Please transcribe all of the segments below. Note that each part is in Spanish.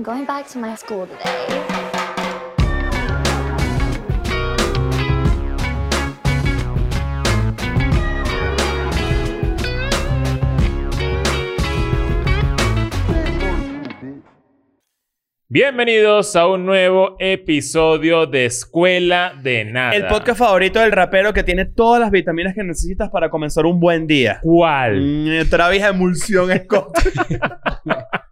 I'm going back to my school today. Bienvenidos a un nuevo episodio de Escuela de Nada. El podcast favorito del rapero que tiene todas las vitaminas que necesitas para comenzar un buen día. ¿Cuál? Mm, Travis Emulsión Scott.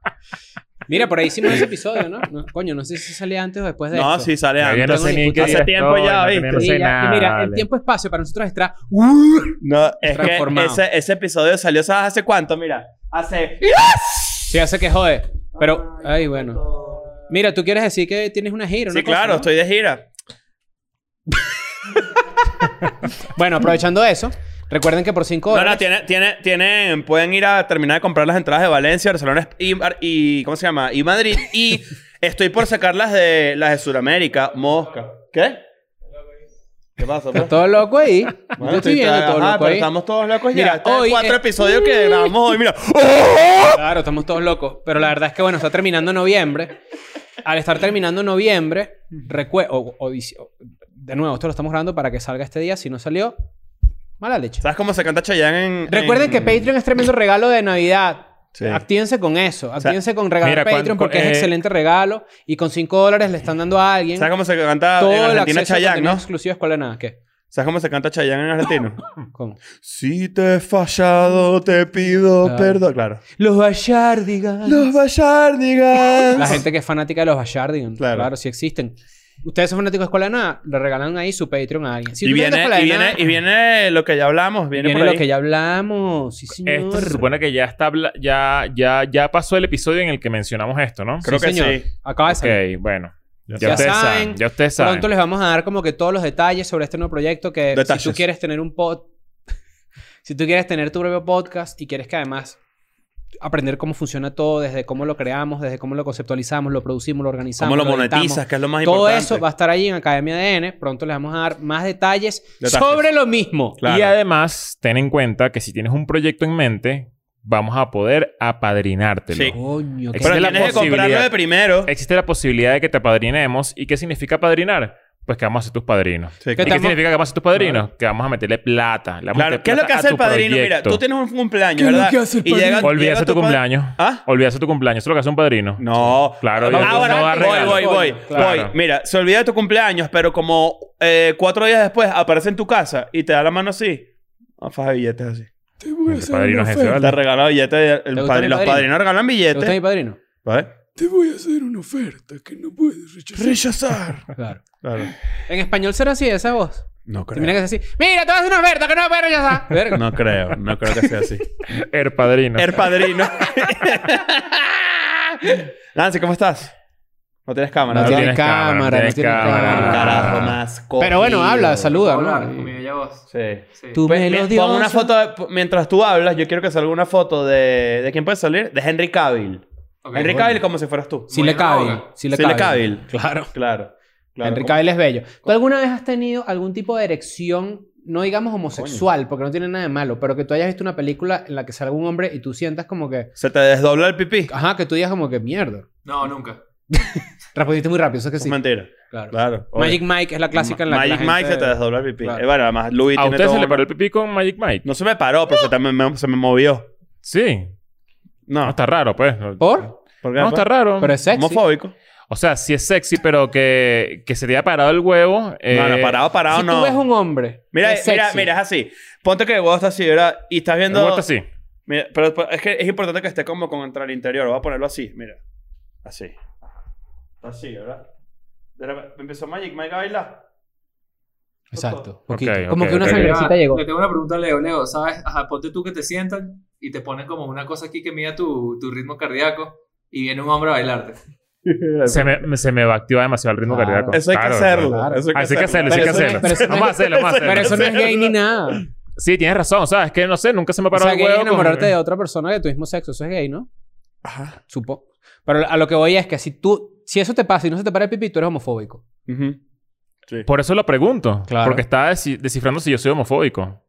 Mira, por ahí hicimos ese episodio, ¿no? No, Coño, no sé si salía antes o después de no, esto. sí, sale antes. no sé ni qué Hace tiempo estoy, ya, ¿viste? no sé nada, y mira, el tiempo-espacio para nosotros está... No, es que Transformado. ese, ese episodio salió, ¿sabes hace cuánto? Mira, hace... Sí, hace que jode. Pero, ay, bueno. Mira, ¿tú quieres decir que tienes una gira? Sí, una cosa, claro, no? estoy de gira. Bueno, aprovechando eso, recuerden que por 5 No, dólares... no, tiene, tiene, tienen, pueden ir a terminar de comprar las entradas de Valencia, Barcelona y, y ¿cómo se llama? Y Madrid. Y estoy por sacar las de, las de Sudamérica, Mosca. ¿Qué? ¿Qué pasa? pues? Todo loco ahí. Bueno, Yo estoy viendo ajá, todo loco pero ahí. estamos todos locos ya. Mira, Este es cuatro eh, episodios que grabamos hoy, mira. Claro, estamos todos locos. Pero la verdad es que, bueno, está terminando noviembre. Al estar terminando noviembre, recue- o, o dici- o- de nuevo, esto lo estamos grabando para que salga este día. Si no salió, mala leche. ¿Sabes cómo se canta Chayanne en... Recuerden en- que Patreon es tremendo regalo de Navidad. Sí. Actívense con eso. Actívense con regalar mira, Patreon porque eh, es excelente regalo. Y con 5 dólares le están dando a alguien ¿Sabes cómo se canta todo en Argentina Chayanne, no? exclusivo Escuela de Nada. ¿Qué? ¿Sabes cómo se canta Chayanne en argentino? ¿Cómo? si te he fallado, te pido Claro. perdón. Claro. Los Bayardigans. Los Bayardigans. La gente que es fanática de los Bayardigans. Claro. Claro. sí existen. Ustedes son fanáticos de Escuela de Nada, le regalan ahí su Patreon a alguien. Si y, viene, y, viene, Nada, y viene lo que ya hablamos. Viene, viene por lo que ya hablamos. Sí, señor. Esto se supone que ya está ya, ya, ya pasó el episodio en el que mencionamos esto, ¿no? Creo Sí, que señor. sí. Acaba de salir. Ok, bueno. Ya, Ya ustedes saben, saben. Ya ustedes saben. Pronto les vamos a dar como que todos los detalles sobre este nuevo proyecto que Detalles. si tú quieres tener un pod... si tú quieres tener tu propio podcast y quieres que además aprender cómo funciona todo, desde cómo lo creamos, desde cómo lo conceptualizamos, lo producimos, lo organizamos, ¿Cómo lo monetizas? Que es lo más Todo importante. eso va a estar ahí en Academia ADN. Pronto les vamos a dar más detalles, Detalles. sobre lo mismo. Claro. Y además, ten en cuenta que si tienes un proyecto en mente, vamos a poder apadrinártelo. Sí. Coño, qué Existe Pero la tienes que comprarlo posibilidad. de primero. Existe la posibilidad de que te apadrinemos. ¿Y qué significa padrinar? Pues que vamos a ser tus padrinos. Sí, ¿Y ¿Qué qué significa que vamos a ser tus padrinos? Que vamos a meterle plata. Le vamos a Claro. meter ¿Qué es lo que a hace el tu padrino? Mira, tú tienes un cumpleaños, ¿Qué es lo ¿verdad? que hace el y llega, padrino? Olvídate llega tu pa- cumpleaños. ¿Ah? Olvídate tu cumpleaños. Eso es lo que hace un padrino. No. Claro, Ah, yo- bueno, no da voy, voy, voy, Claro. voy. Mira, se olvida de tu cumpleaños, pero como eh, cuatro días después aparece en tu casa y te da la mano así. No, faja billetes así. Te voy El padrino es ese, ¿vale? Te regala billetes. el gusta padri- mi los padrino? padrinos regalan ¿Te gusta mi billetes. padrino? ¿Vale? Te voy a hacer una oferta que no puedes rechazar. Rechazar. Claro. Claro. En español será así, esa voz. No mira creo. que es así. Mira, te voy a hacer una oferta que no puedes rechazar. Verga. No creo. No creo que sea así. El padrino. El padrino. Nancy, ¿cómo estás? No tienes cámara, No tiene tienes cámara, cámara, no tienes tiene cámara. Carajo, más Pero bueno, habla, saluda, Hablar ¿no? con mi bella voz. Sí. Sí. Tú Pues, me lo pon una foto de- mientras tú hablas, yo quiero que salga una foto de ¿de quién puede salir? De Henry Cavill. Henry Cavill como si fueras tú. Si le boga. Si le Sí le cabe. Cavill. Claro. Claro. Claro. Henry Cavill es bello. ¿Tú alguna vez has tenido algún tipo de erección, no digamos homosexual, porque no tiene nada de malo, pero que tú hayas visto una película en la que salga un hombre y tú sientas como que, Se te desdobla el pipí. ajá, que tú digas como que mierda. No, nunca. Respondiste muy rápido, eso es que Es sí. mentira. Claro. Claro. Magic Mike es la clásica en la que Magic la Mike gente- se te desdobla el pipí. Claro. Eh, bueno, además Louis ¿A tiene usted todo se le un- paró el pipí con Magic Mike? No se me paró, pero se, también me, se me movió. Sí. No. No está raro, pues. ¿Por? ¿Por qué? No está raro. Pero es sexy. Homofóbico. O sea, sí es sexy, pero que, que se te haya parado el huevo. eh, no, no, parado, parado si no. tú ves un hombre Mira, es mira, sexy, mira, es así. Ponte que el huevo está así, ¿verdad? Y estás el viendo... huevo está así. Mira, pero es que es importante que esté como contra el interior. Voy a ponerlo así, mira. Así. Así, ¿verdad? De repente empezó Magic Mike a bailar. Exacto. Como que una ok. sangrecita llegó. Le tengo una pregunta a Leo. Leo, ¿sabes? Ajá, ponte tú que te sientan y te ponen como una cosa aquí que mida tu, tu ritmo cardíaco y viene un hombre a bailarte. Se me, se me va a activar demasiado el ritmo Claro. cardíaco. Eso hay que Claro, hacerlo. claro. Eso hay que Así hacerlo, hay que hacerlo. pero eso no Vamos a hacerlo, vamos a hacerlo. Pero eso no es gay ni nada. Sí, tienes razón. ¿Sabes? Es que no sé, nunca se me O paró sea, el huevo. con- enamorarte de otra persona de tu mismo sexo. Eso es gay, ¿no? Ajá. Supo. Pero a lo que voy es que si tú... Si eso te pasa y no se te para el pipí, tú eres homofóbico. Ujú. Sí. Por eso lo pregunto. Claro. Porque desi- descifrando si yo soy homofóbico.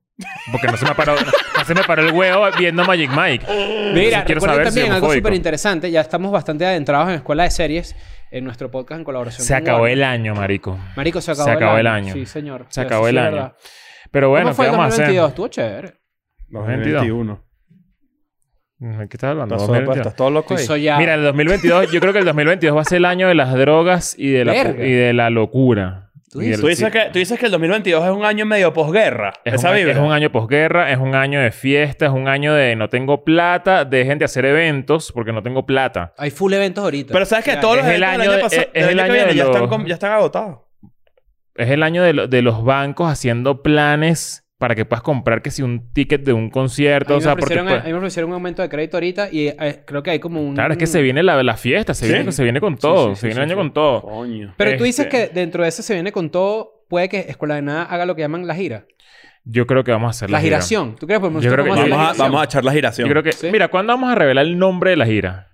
Porque no se me paró, no se me paró el huevo viendo Magic Mike. Mira, quiero saber también algo súper interesante. Ya estamos bastante adentrados en Escuela de Series. En nuestro podcast en colaboración Se con acabó Warner. el año, marico. Marico, se acabó, se acabó el año. Sí, señor. Se acabó el año. verdad. Pero bueno, ¿Cómo fue ¿qué el vamos a hacer? 2022? Estuvo chévere. 2021. ¿De ¿Qué estás hablando? ¿Estás, todo, 2022. loco ahí? Ya... Mira, el 2022, yo creo que el 2022 va a ser el año de las drogas y de la, y de la locura. ¿Tú Y del- ¿Tú dices, que, tú dices que el 2022 es un año medio posguerra. Es Esa un, vibra. es un año posguerra, es un año de fiesta, es un año de no tengo plata, dejen de hacer eventos porque no tengo plata. Hay full eventos ahorita. Pero sabes que O sea, todos los eventos año del de- año pasado, es- es del el año que año viene de ya, los- están, ya están agotados. Es el año de, lo- de los bancos haciendo planes para que puedas comprar que si un ticket de un concierto, o me sea, porque ofrecieron, pues- a mí me ofrecieron un aumento de crédito ahorita y eh, creo que hay como un... claro, es que se viene la, la fiesta, se, ¿Sí? viene, se viene con todo, sí, sí, se viene el año sí. con todo. Coño. Pero tú dices Este- que dentro de ese se viene con todo, puede que Escuela de Nada haga lo que llaman la gira. Yo creo que vamos a hacer La, la, gira. giración. ¿Tú crees que podemos Yo hacer creo que- Vamos a, vamos a echar la giración. Yo creo que, Sí. mira, ¿cuándo vamos a revelar el nombre de la gira?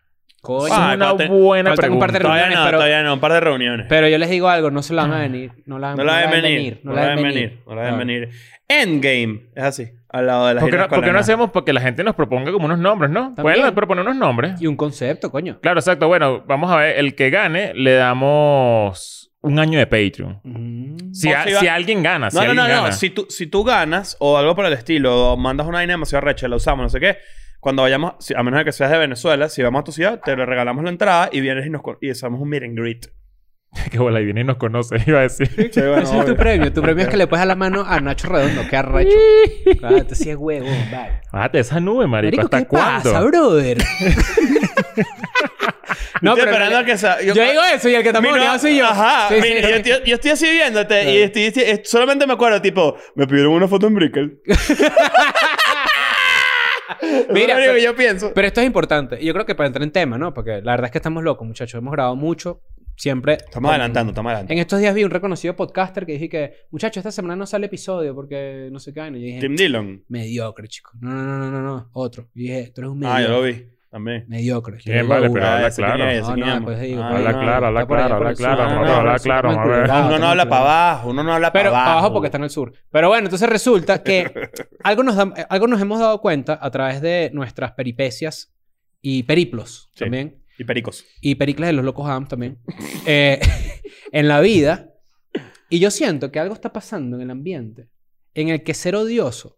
Coño. Ah, es una buena Faltan un par de pregunta. todavía reuniones, no, pero- todavía no. Un par de reuniones. Pero yo les digo algo, no se la van a venir. No la, no la deben venir. No la deben venir. No la deben venir. Endgame. Es así. Al lado de la ¿Por qué no, por qué no hacemos porque la gente nos proponga como unos nombres, no? También. Pueden proponer unos nombres. Y un concepto, coño. Claro, exacto. Bueno, vamos a ver. El que gane, le damos un año de Patreon. Mm. Si, a- si va- si alguien gana, si No, no, alguien no, no. gana. Si tú, si tú ganas o algo por el estilo, o mandas una vaina demasiado recha, la usamos, no sé qué. Cuando vayamos, si- a menos de que seas de Venezuela, si vamos a tu ciudad, te le regalamos la entrada y vienes y nos y hacemos un meet and greet. que bola, y viene y nos conoce, iba a decir. Sí, bueno, Ese es tu premio. Tu premio es que le puedes dar la mano a Nacho Redondo. Qué arrecho. Claro, este sí es huevo. Bye. Bájate esa nube, marico. Marico, ¿Hasta ¿qué cuándo? pasa, brother? no, Estoy pero... esperando que sea- Yo, digo eso y el que está no- soy yo. Ajá. Sí, mi- sí, yo, sí. estoy, yo estoy así viéndote y estoy, estoy- solamente me acuerdo, tipo, me pidieron una foto en Brickell. Mira, pero- que yo pienso. Pero esto es importante. Y yo creo que para entrar en tema, ¿no? Porque la verdad es que estamos locos, muchachos. Hemos grabado mucho. Siempre... Estamos adelantando, estamos adelantando. En estos días vi un reconocido podcaster que dije que, muchachos, esta semana no sale episodio porque no sé qué. vaina". Y yo dije, Tim Dillon. mediocre, chico. No, no, no, no, no. Otro. Y dije, tú eres un Ah, mediocre. yo lo vi. También. Mediocre. Bien, vale, pero juro. habla claro. quién es, ese No, quién no, es. después digo, Ah, Habla no, claro, habla claro, habla claro. No, Vamos no, a no, hablar sí, claro. Uno no habla para abajo, uno no habla para Pero abajo. abajo porque está en el sur. Pero bueno, entonces resulta que algo nos, da- algo nos hemos dado cuenta a través de nuestras peripecias y periplos Sí. también. Y pericos. Y pericles de los locos Adams también. eh, en la vida. Y yo siento que algo está pasando en el ambiente en el que ser odioso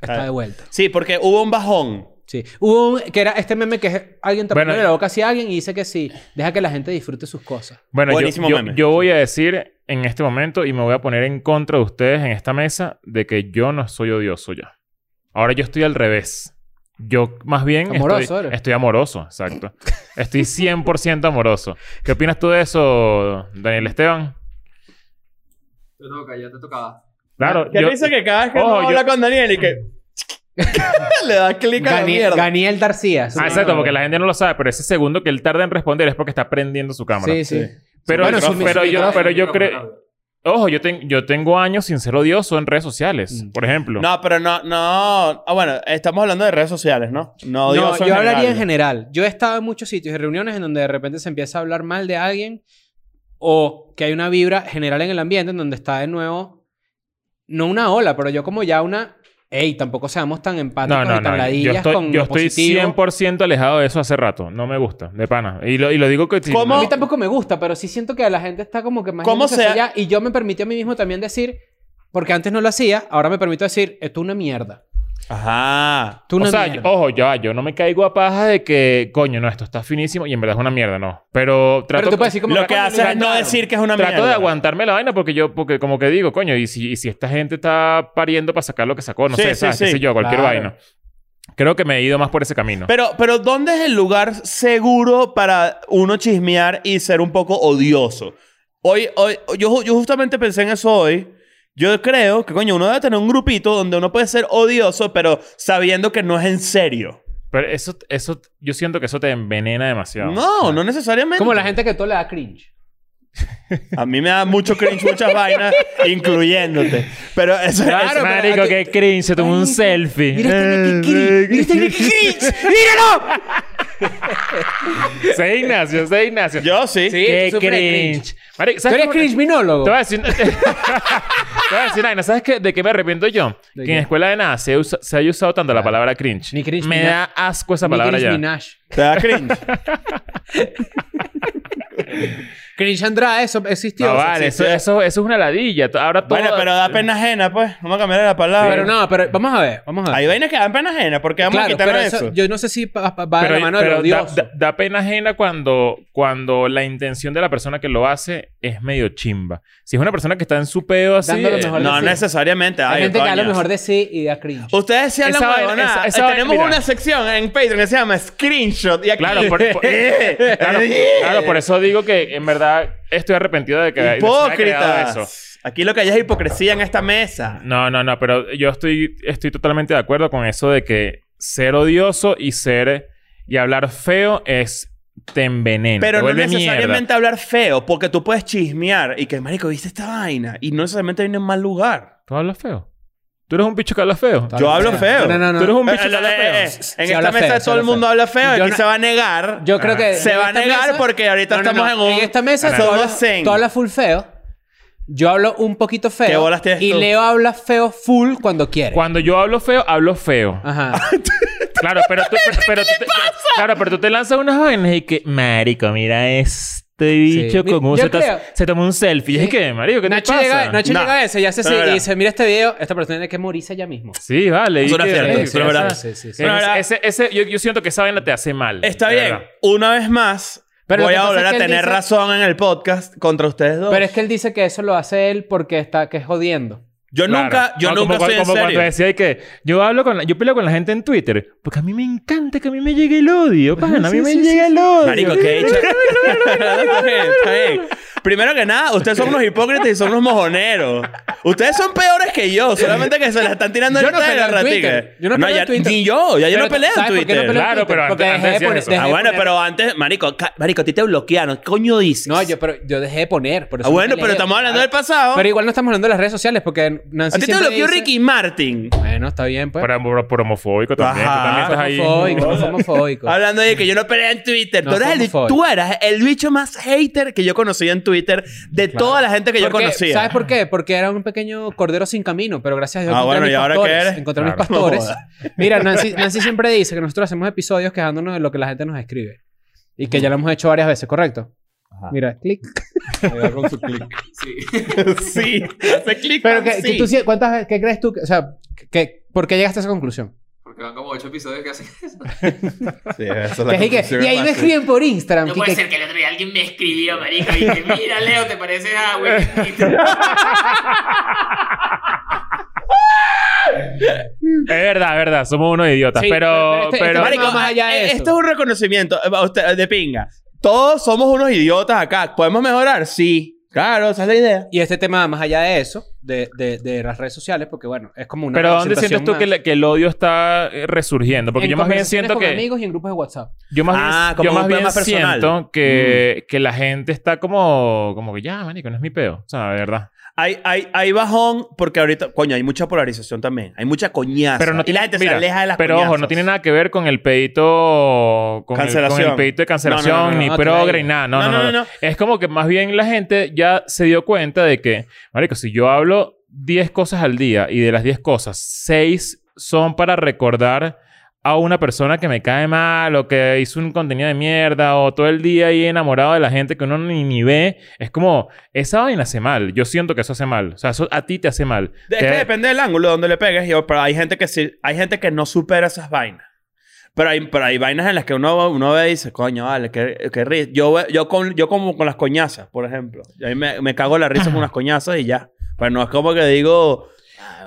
está Ah. de vuelta. Sí, porque hubo un bajón. Sí. Hubo un, que era este meme que es alguien tapándole Bueno, la boca hacia alguien y dice que sí, deja que la gente disfrute sus cosas. Bueno, yo, Buenísimo yo, meme. yo voy a decir en este momento y me voy a poner en contra de ustedes en esta mesa de que yo no soy odioso ya. Ahora yo estoy al revés. Yo más bien Amoroso estoy, eres. estoy amoroso, exacto. Estoy 100% amoroso. ¿Qué opinas tú de eso, Daniel Esteban? Te toca, ya te tocaba. Claro, ¿Qué yo- dice que cada vez que Ojo, uno yo- habla con Daniel y que... Le da clic a la mierda. Ganiel García. Ah, exacto, porque la gente no lo sabe, pero ese segundo que él tarda en responder es porque está prendiendo su cámara. Sí, sí. Pero, Bueno, su- pero, su yo, micrófono, pero yo creo... Ojo, yo, ten- yo tengo años sin ser odioso en redes sociales, Mm. por ejemplo. No, pero no, no... Ah, bueno, estamos hablando de redes sociales, ¿no? No, No, odioso yo en hablaría en general. general. Yo he estado en muchos sitios y reuniones en donde de repente se empieza a hablar mal de alguien o que hay una vibra general en el ambiente en donde está de nuevo, no una ola, pero yo como ya una, ey, tampoco seamos tan empáticos No, no, y tan no. Yo ladillas estoy, con yo estoy positivo. 100% alejado de eso hace rato. No me gusta, de pana. Y lo, y lo digo que... A mí tampoco me gusta, pero sí siento que la gente está como que más ¿Cómo sea? allá. Y yo me permití a mí mismo también decir, porque antes no lo hacía, ahora me permito decir, esto es una mierda. Ajá. Una o sea, yo- ojo, ya, yo no me caigo a paja de que, coño, no, esto está finísimo y en verdad es una mierda, no. Pero trato, pero tú puedes decir como Lo que "Coño, hace es mira, no claro". decir que es una trato mierda. de aguantarme la vaina porque yo, porque como que digo, coño, y si, y si esta gente está pariendo para sacar lo que sacó, no Sí, sé, sí, ¿sabes? qué sé yo, cualquier Claro. vaina. Creo que me he ido más por ese camino. Pero, pero ¿dónde es el lugar seguro para uno chismear y ser un poco odioso? Hoy, hoy, yo, yo justamente pensé en eso hoy. Yo creo que, coño, uno debe tener un grupito donde uno puede ser odioso, pero sabiendo que no es en serio. Pero eso, eso, yo siento que eso te envenena demasiado. No, no necesariamente. Como la gente que todo le da cringe. A mí me da mucho cringe muchas vainas, incluyéndote. Pero eso Claro, pero Marico, qué cringe, se tomó un selfie. Mira este Nicky cringe. Mira este cringe. ¡Míralo! Sé Ignacio, sé Ignacio. Yo sí. Sí. Qué tú sufres Marico, ¿Tú ¿sabes eres cómo- cringe minólogo? Te voy a decir... te voy a decir, Aina, ¿sabes qué? de qué me arrepiento yo? ¿De que qué? en escuela de nada se, usa- se haya usado tanto la palabra cringe. Ni cringe me ni da asco esa Ni palabra cringe ya. ¿Te da cringe? Cringe Andrade, eso existió. No, eso vale, eso, existió. eso, eso es una ladilla. Ahora todo... bueno, pero da pena ajena, pues. Vamos a cambiar la palabra. Pero no, pero vamos a ver, vamos a ver. Hay vainas que dan pena ajena. porque vamos a claro, pero eso? eso, yo no sé si va, va- de pero, la mano de pero lo da, da- da pena ajena cuando, cuando la intención de la persona que lo hace es medio chimba. Si es una persona que está en su pedo así... Dando lo eh, mejor No de sí. necesariamente. Hay Ay, gente que da lo mejor de sí y da cringe. Ustedes sí hablan Eh, vaina- Tenemos mira. una sección en Patreon que se llama Screenshot. Y aquí... Claro, por, por- claro, claro, por eso digo que en verdad estoy arrepentido de que de creado eso. Hipócritas. Aquí lo que hay es hipocresía en esta mesa. No, no, no, pero yo estoy, estoy totalmente de acuerdo con eso de que ser odioso y ser y hablar feo es te envenena. Pero te no necesariamente mierda. hablar feo, porque tú puedes chismear y que, marico, ¿viste esta vaina? Y no necesariamente viene en mal lugar. ¿Tú hablas feo? ¿Tú eres un bicho que habla feo? Yo hablo feo. No, no, no. Tú eres un Eh, bicho que habla eh, eh, feo. En esta habla mesa feo, todo el habla mundo feo. habla feo. Yo Aquí no- se va a negar. Yo creo que... Se en va a esta negar mesa- porque ahorita No, no, estamos no. en un... En esta mesa tú somos hablas, zen. tú hablas full feo. Yo hablo un poquito feo. ¿Qué bolas tienes y tú? Leo habla feo full cuando quiere. Cuando yo hablo feo, hablo feo. Ajá. Claro, pero tú, pero, pero tú te, claro, pero tú te lanzas unas vainas y que, marico, mira este bicho Sí. como Yo se, creo- se tomó un selfie. Y Sí. es que, marico, ¿qué Nacho te pasa? llega, Nacho No. llega a ese y hace así Pero y dice, mira este video, esta persona tiene que morirse ya mismo. Sí, vale. Eso es eso esa- verdad. Yo, yo siento que esa vaina te hace mal. Está bien. verdad. Una vez más, Pero voy a volver a tener dice- razón en el podcast contra ustedes dos. Pero es que él dice que eso lo hace él porque está, que es jodiendo. Yo Claro. nunca, yo No, nunca como, soy en como cuando serio. decía que yo hablo con la- yo peleo con la gente en Twitter porque a mí me encanta que a mí me llegue el odio, pana, a mí me llega el odio. Marico, que he hecho... Primero que nada, ustedes son unos hipócritas y son unos mojoneros. Ustedes son peores que yo, solamente que se la están tirando Yo no de peleo en ratica. Twitter. Yo no peleo ya- en Twitter. Ni yo, ya yo Pero no peleo en ¿sabes por qué no Twitter. en Claro, Twitter? pero Porque antes- dejé de antes eso. Ah, bueno, poner- pero antes, marico, marico, a ti te bloquearon. ¿Qué coño dices? No, yo, pero yo dejé de poner. Por eso Ah, no bueno, pero estamos hablando del pasado. Pero igual no estamos hablando de las redes sociales porque Nancy a ti te bloqueó dice- Ricky Martin. Bueno, está bien, pues. Por, por- por homofóbico también. Ajá. Tú también estás ahí. Homofóbico, homofóbico. Hablando de que yo no peleé en Twitter. Tú, eras el bicho más hater que yo conocí en Twitter de toda la gente que yo conocía. ¿Sabes por qué? Porque era un pequeño cordero sin camino, pero gracias a Dios Ah, encontré bueno, mis ¿y ahora pastores. qué eres? Encontré mis Claro. pastores. No jodas. Mira, Nancy, Nancy siempre dice que nosotros hacemos episodios quejándonos de lo que la gente nos escribe. Y que ya lo hemos hecho varias veces, ¿correcto? Mira, clic. Sí. sí, hace clic. Pero que, sí. que tú ¿cuántas qué crees tú? o sea, que, ¿por qué llegaste a esa conclusión? Porque van como ocho episodios que hacen eso. Sí, es la Que es que- conclusión y ahí me escriben por Instagram. No que- puede que- ser que el otro día alguien me escribió, marico, y que mira, Leo, ¿te pareces a Will Smith?" Es verdad, es verdad. Somos unos idiotas. Sí, pero... pero este- pero- este Marico, más allá de eh, eso. esto es un reconocimiento eh, de pinga. Todos somos unos idiotas acá. ¿Podemos mejorar? Sí. Claro, esa es la idea. Y este tema más allá de eso, de, de, de las redes sociales, porque bueno, es como una pero ¿dónde sientes tú que, más le- que el odio está eh, resurgiendo? Porque en yo más bien conversaciones siento con que... amigos y en grupos de WhatsApp. Yo más Ah, bien, como yo un más bien personal. siento que, Mm. que la gente está como... Como que ya, marico, no es mi peo. O sea, de verdad. Hay, hay, hay bajón porque ahorita, coño, hay mucha polarización también. Hay mucha coñaza. Pero no y tiene, la gente mira, se aleja de las Pero ojo, no tiene nada que ver con el pedito... Con el, con Cancelación. el pedito de cancelación, No, no, no, no, ni progre, ni nada. No no no, no, Es como que más bien la gente ya se dio cuenta de que... Marico, si yo hablo 10 cosas al día y de las 10 cosas, 6 son para recordar a una persona que me cae mal o que hizo un contenido de mierda o todo el día ahí enamorado de la gente que uno ni, ni ve. Es como, esa vaina hace mal. Yo siento que eso hace mal. O sea, eso a ti te hace mal. Es Te- que depende del ángulo donde le pegues. Yo, pero hay gente que sí, hay gente que no supera esas vainas. Pero hay, pero hay vainas en las que uno, uno ve y dice, coño, vale, qué, qué risa. Yo, yo, con, yo como con las coñazas, por ejemplo. Ahí me, me cago la risa con unas coñazas y ya. Pero no es como que digo...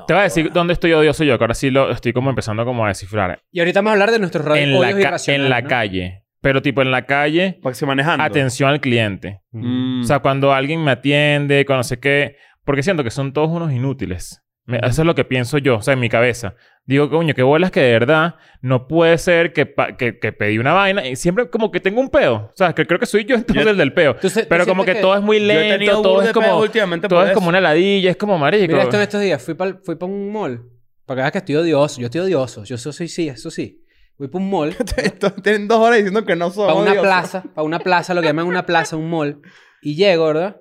Te voy a decir dónde estoy odioso yo, que ahora sí lo estoy como empezando como a descifrar. Y ahorita vamos a hablar de nuestros radios En la, ca- en la ¿no? calle. Pero tipo en la calle, Para que se manejando. atención al cliente. Mm. O sea, cuando alguien me atiende, cuando sé qué... Porque siento que son todos unos inútiles. Me- Eso es lo que pienso yo, o sea, en mi cabeza. Digo, coño, qué bolas que de verdad no puede ser que, pa- que, que pedí una vaina y siempre como que tengo un peo. O sea, que creo que soy yo entonces Yo- el del peo. ¿Tú se- tú Pero como que, que- todo es muy lento, todo es como... Todo es como una ladilla, es como marico. Mira esto en estos días. Fui para fui pa un mall. Para que veas que estoy odioso. Yo estoy odioso. Yo soy sí, eso sí. Fui para un mall. Tienen dos horas diciendo que no son para una plaza. Para una plaza, lo que llaman una plaza, un mall. Y llego, ¿verdad?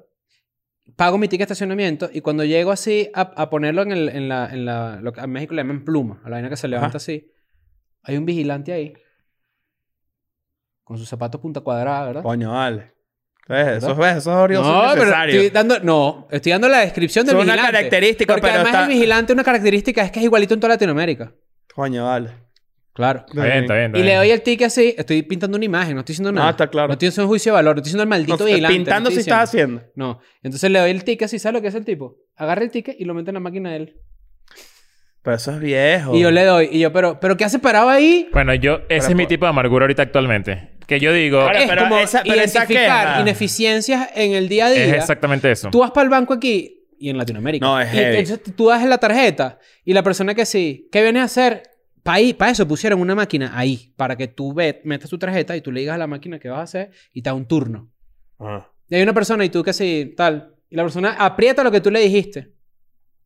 Pago mi ticket de estacionamiento y cuando llego así a, a ponerlo en, el, en la... En la lo que en México le llaman pluma, a la vaina que se levanta así, hay un vigilante ahí con sus zapatos punta cuadrada, ¿verdad? Coño, vale. ¿Ves? Eso, ¿ves? Eso es orgulloso No, pero estoy dando, no, estoy dando la descripción del Es una vigilante. característica, Porque pero además está- el vigilante, una característica es que es igualito en toda Latinoamérica. Coño, vale. Claro. Está bien, está bien. está Y le doy el ticket así, estoy pintando una imagen, no estoy diciendo nada. Ah, está claro. No estoy haciendo un juicio de valor, no estoy diciendo el maldito No, vigilante. pintando no si estás haciendo. No. Entonces le doy el ticket así, ¿sabes lo que es el tipo? Agarra el ticket y lo mete en la máquina de él. Pero eso es viejo. Y yo le doy, y yo, pero, ¿pero qué hace parado ahí? Bueno, yo... Ese es mi tipo de amargura ahorita actualmente. Que yo digo... Ahora, es pero como esa- pero identificar queja- ineficiencias en el día a día. Es exactamente eso. Tú vas para el banco aquí y en Latinoamérica. No, es y heavy. entonces tú das la tarjeta y la persona que sí, ¿qué viene a hacer? Para eso pusieron una máquina ahí, para que tú ve, metas tu tarjeta y tú le digas a la máquina qué vas a hacer y te da un turno. Ah. Y hay una persona y tú que sí, tal. Y la persona aprieta lo que tú le dijiste.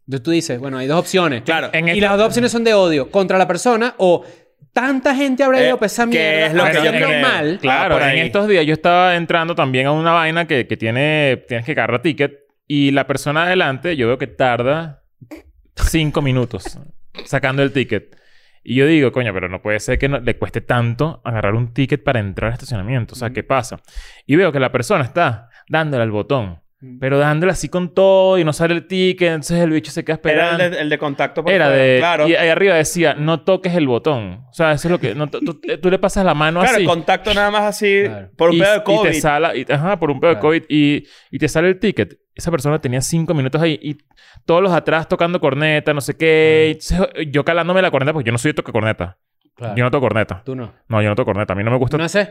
Entonces tú dices, bueno, hay dos opciones. Claro. En y esta- las dos opciones son de odio contra la persona o tanta gente habrá Eh, ido a que mierda es lo que yo creo. mal. Claro, Ah, en estos días yo estaba entrando también a una vaina que, que tiene... Tienes que agarrar ticket. Y la persona adelante, yo veo que tarda cinco minutos sacando el ticket. Y yo digo, coño, pero no puede ser que no- le cueste tanto agarrar un ticket para entrar al estacionamiento. O sea, ¿qué pasa? Y veo que la persona está dándole al botón. Pero dándole así con todo y no sale el ticket. Entonces el bicho se queda Era esperando. el de, el de contacto. por Era fuera. de... Claro. Y ahí arriba decía, no toques el botón. O sea, eso es lo que... no to- tú, tú le pasas la mano Claro, así. el contacto nada más así Claro. por un y, pedo de y COVID. te sala, y- ajá, por un pedo de Claro. COVID. Y, y te sale el ticket. Esa persona tenía cinco minutos ahí y todos los atrás tocando corneta, no sé qué. Y yo calándome la corneta, porque yo no soy de toca corneta. Claro. Yo no toco corneta. Tú no. No, yo no toco corneta. A mí no me gusta. No sé.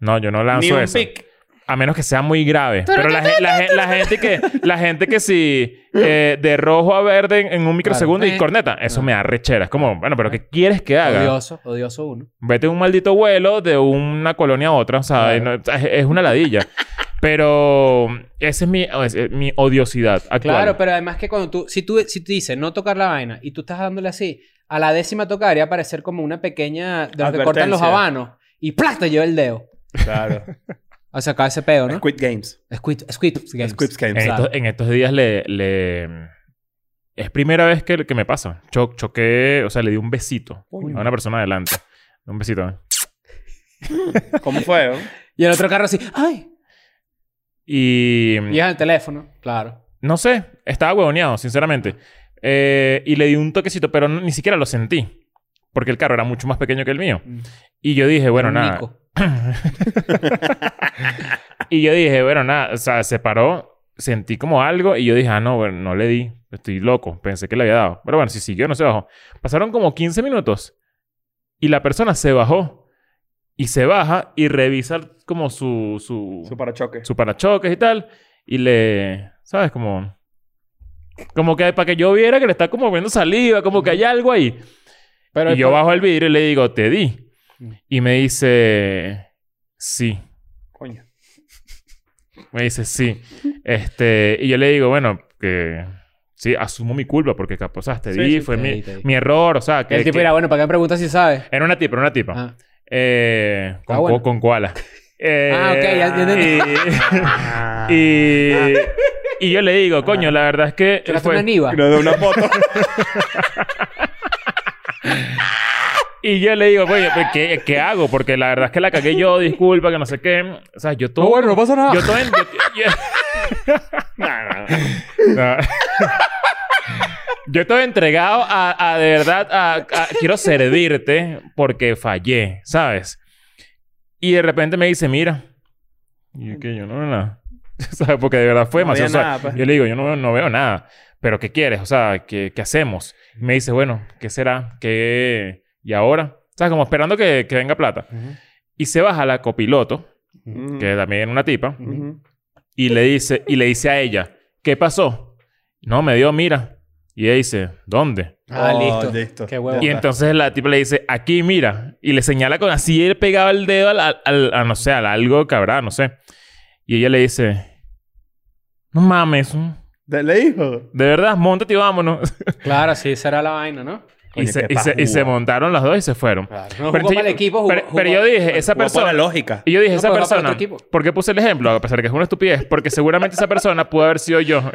No, yo no lanzo Ni un eso. pic. A menos que sea muy grave. Pero la, la la gente que... La gente que si... eh, de rojo a verde en, en un microsegundo Claro. y corneta. Eso Claro. me da rechera. Es como... Bueno, ¿pero qué quieres que haga? Odioso. Odioso uno. Vete un maldito vuelo de una colonia a otra. O sea, Claro. no- es, es una ladilla. Pero esa es mi, es- es mi odiosidad actual. Claro, pero además que cuando tú... Si tú, si tú dices no tocar la vaina y tú estás dándole así, a la décima tocar haría parecer como una pequeña... De los que cortan los Advertencia. habanos. Y ¡plá! te lleva el dedo. Claro. O sea, acá ese pedo, ¿no? Squid Games. Squid, Squid Games. Squid Games. En, Claro. estos, en estos días le, le- Es primera vez que, que me pasa. Cho- choqué... O sea, le di un besito a una persona adelante. Un besito. ¿eh? ¿Cómo fue? no? Y el otro carro así, ¡ay! Y... Y es el teléfono, claro. No sé. Estaba huevoneado, sinceramente. Eh, y le di un toquecito, pero no- ni siquiera lo sentí. Porque el carro era mucho más pequeño que el mío. Y yo dije, bueno, Un nada. Nico. Y yo dije, bueno, nada, o sea, se paró, sentí como algo y yo dije, ah, no, bueno, no le di, estoy loco, pensé que le había dado. Pero bueno, si siguió, no se bajó. Pasaron como 15 minutos y la persona se bajó y se baja y revisa como su, su, Su parachoque. su parachoques y tal y le, ¿sabes? Como, como que para que yo viera que le está como viendo saliva, como que hay algo ahí. Pero y yo bajo el vidrio y le digo, te di. Mm. Y me dice, sí. Coño. Me dice, sí. Este, y yo le digo, bueno, que sí, asumo mi culpa porque capaz, o sea, te Sí, di, sí, fue te mi, di, te di. mi error, o sea, que... el tipo que- era, bueno, ¿para qué me preguntas si sabes? Era una tipa, era una tipa. Ah. Eh, con, Ah, bueno. co- con koala. Eh, Ah, ok, ya entendí. Y, y, y yo le digo, coño, la verdad es que... ¿Tiraste fue- una niva? No de una foto. Y yo le digo, oye, pues, ¿qué, ¿qué hago? Porque la verdad es que la cagué yo, disculpa, que no sé qué. O sea, yo todo... No, bueno, no pasa nada. Yo todo... en- yo- yo- No. Yo estoy entregado a, a de verdad, a, a- quiero servirte porque fallé, ¿sabes? Y de repente me dice, mira. Y yo, que yo no veo nada. ¿Sabes? Porque de verdad fue No demasiado. o sea, nada, pues. Yo le digo, yo no veo, no veo nada. ¿Pero qué quieres? O sea, ¿qué, qué hacemos? Y me dice, bueno, ¿qué será? ¿Qué...? ¿Y ahora? O sea, como esperando que, que venga plata. Y se baja la copiloto, Ujú. que también una tipa, y le dice, y le dice a ella, ¿qué pasó? No, me dio, mira. Y ella dice, ¿dónde? Ah, Oh, listo. listo. Qué huevo. Y entonces la tipa le dice, aquí, mira. Y le señala con así, él pegaba el dedo al, al- al- a, no sé, al algo que habrá, no sé. Y ella le dice, no mames, ¿De- ¿Le dijo? de verdad, montate y vámonos. Claro, sí, será la vaina, ¿no? Y, se, y, se, y se montaron los dos y se fueron. Claro. No Pero yo- equipo, jugó- pero, pero jugó- yo dije, esa Jugó por persona... la lógica. Y yo dije, No, esa pero persona... ¿Por qué puse el ejemplo? A pesar de que es una estupidez. Porque seguramente esa persona pudo haber sido yo.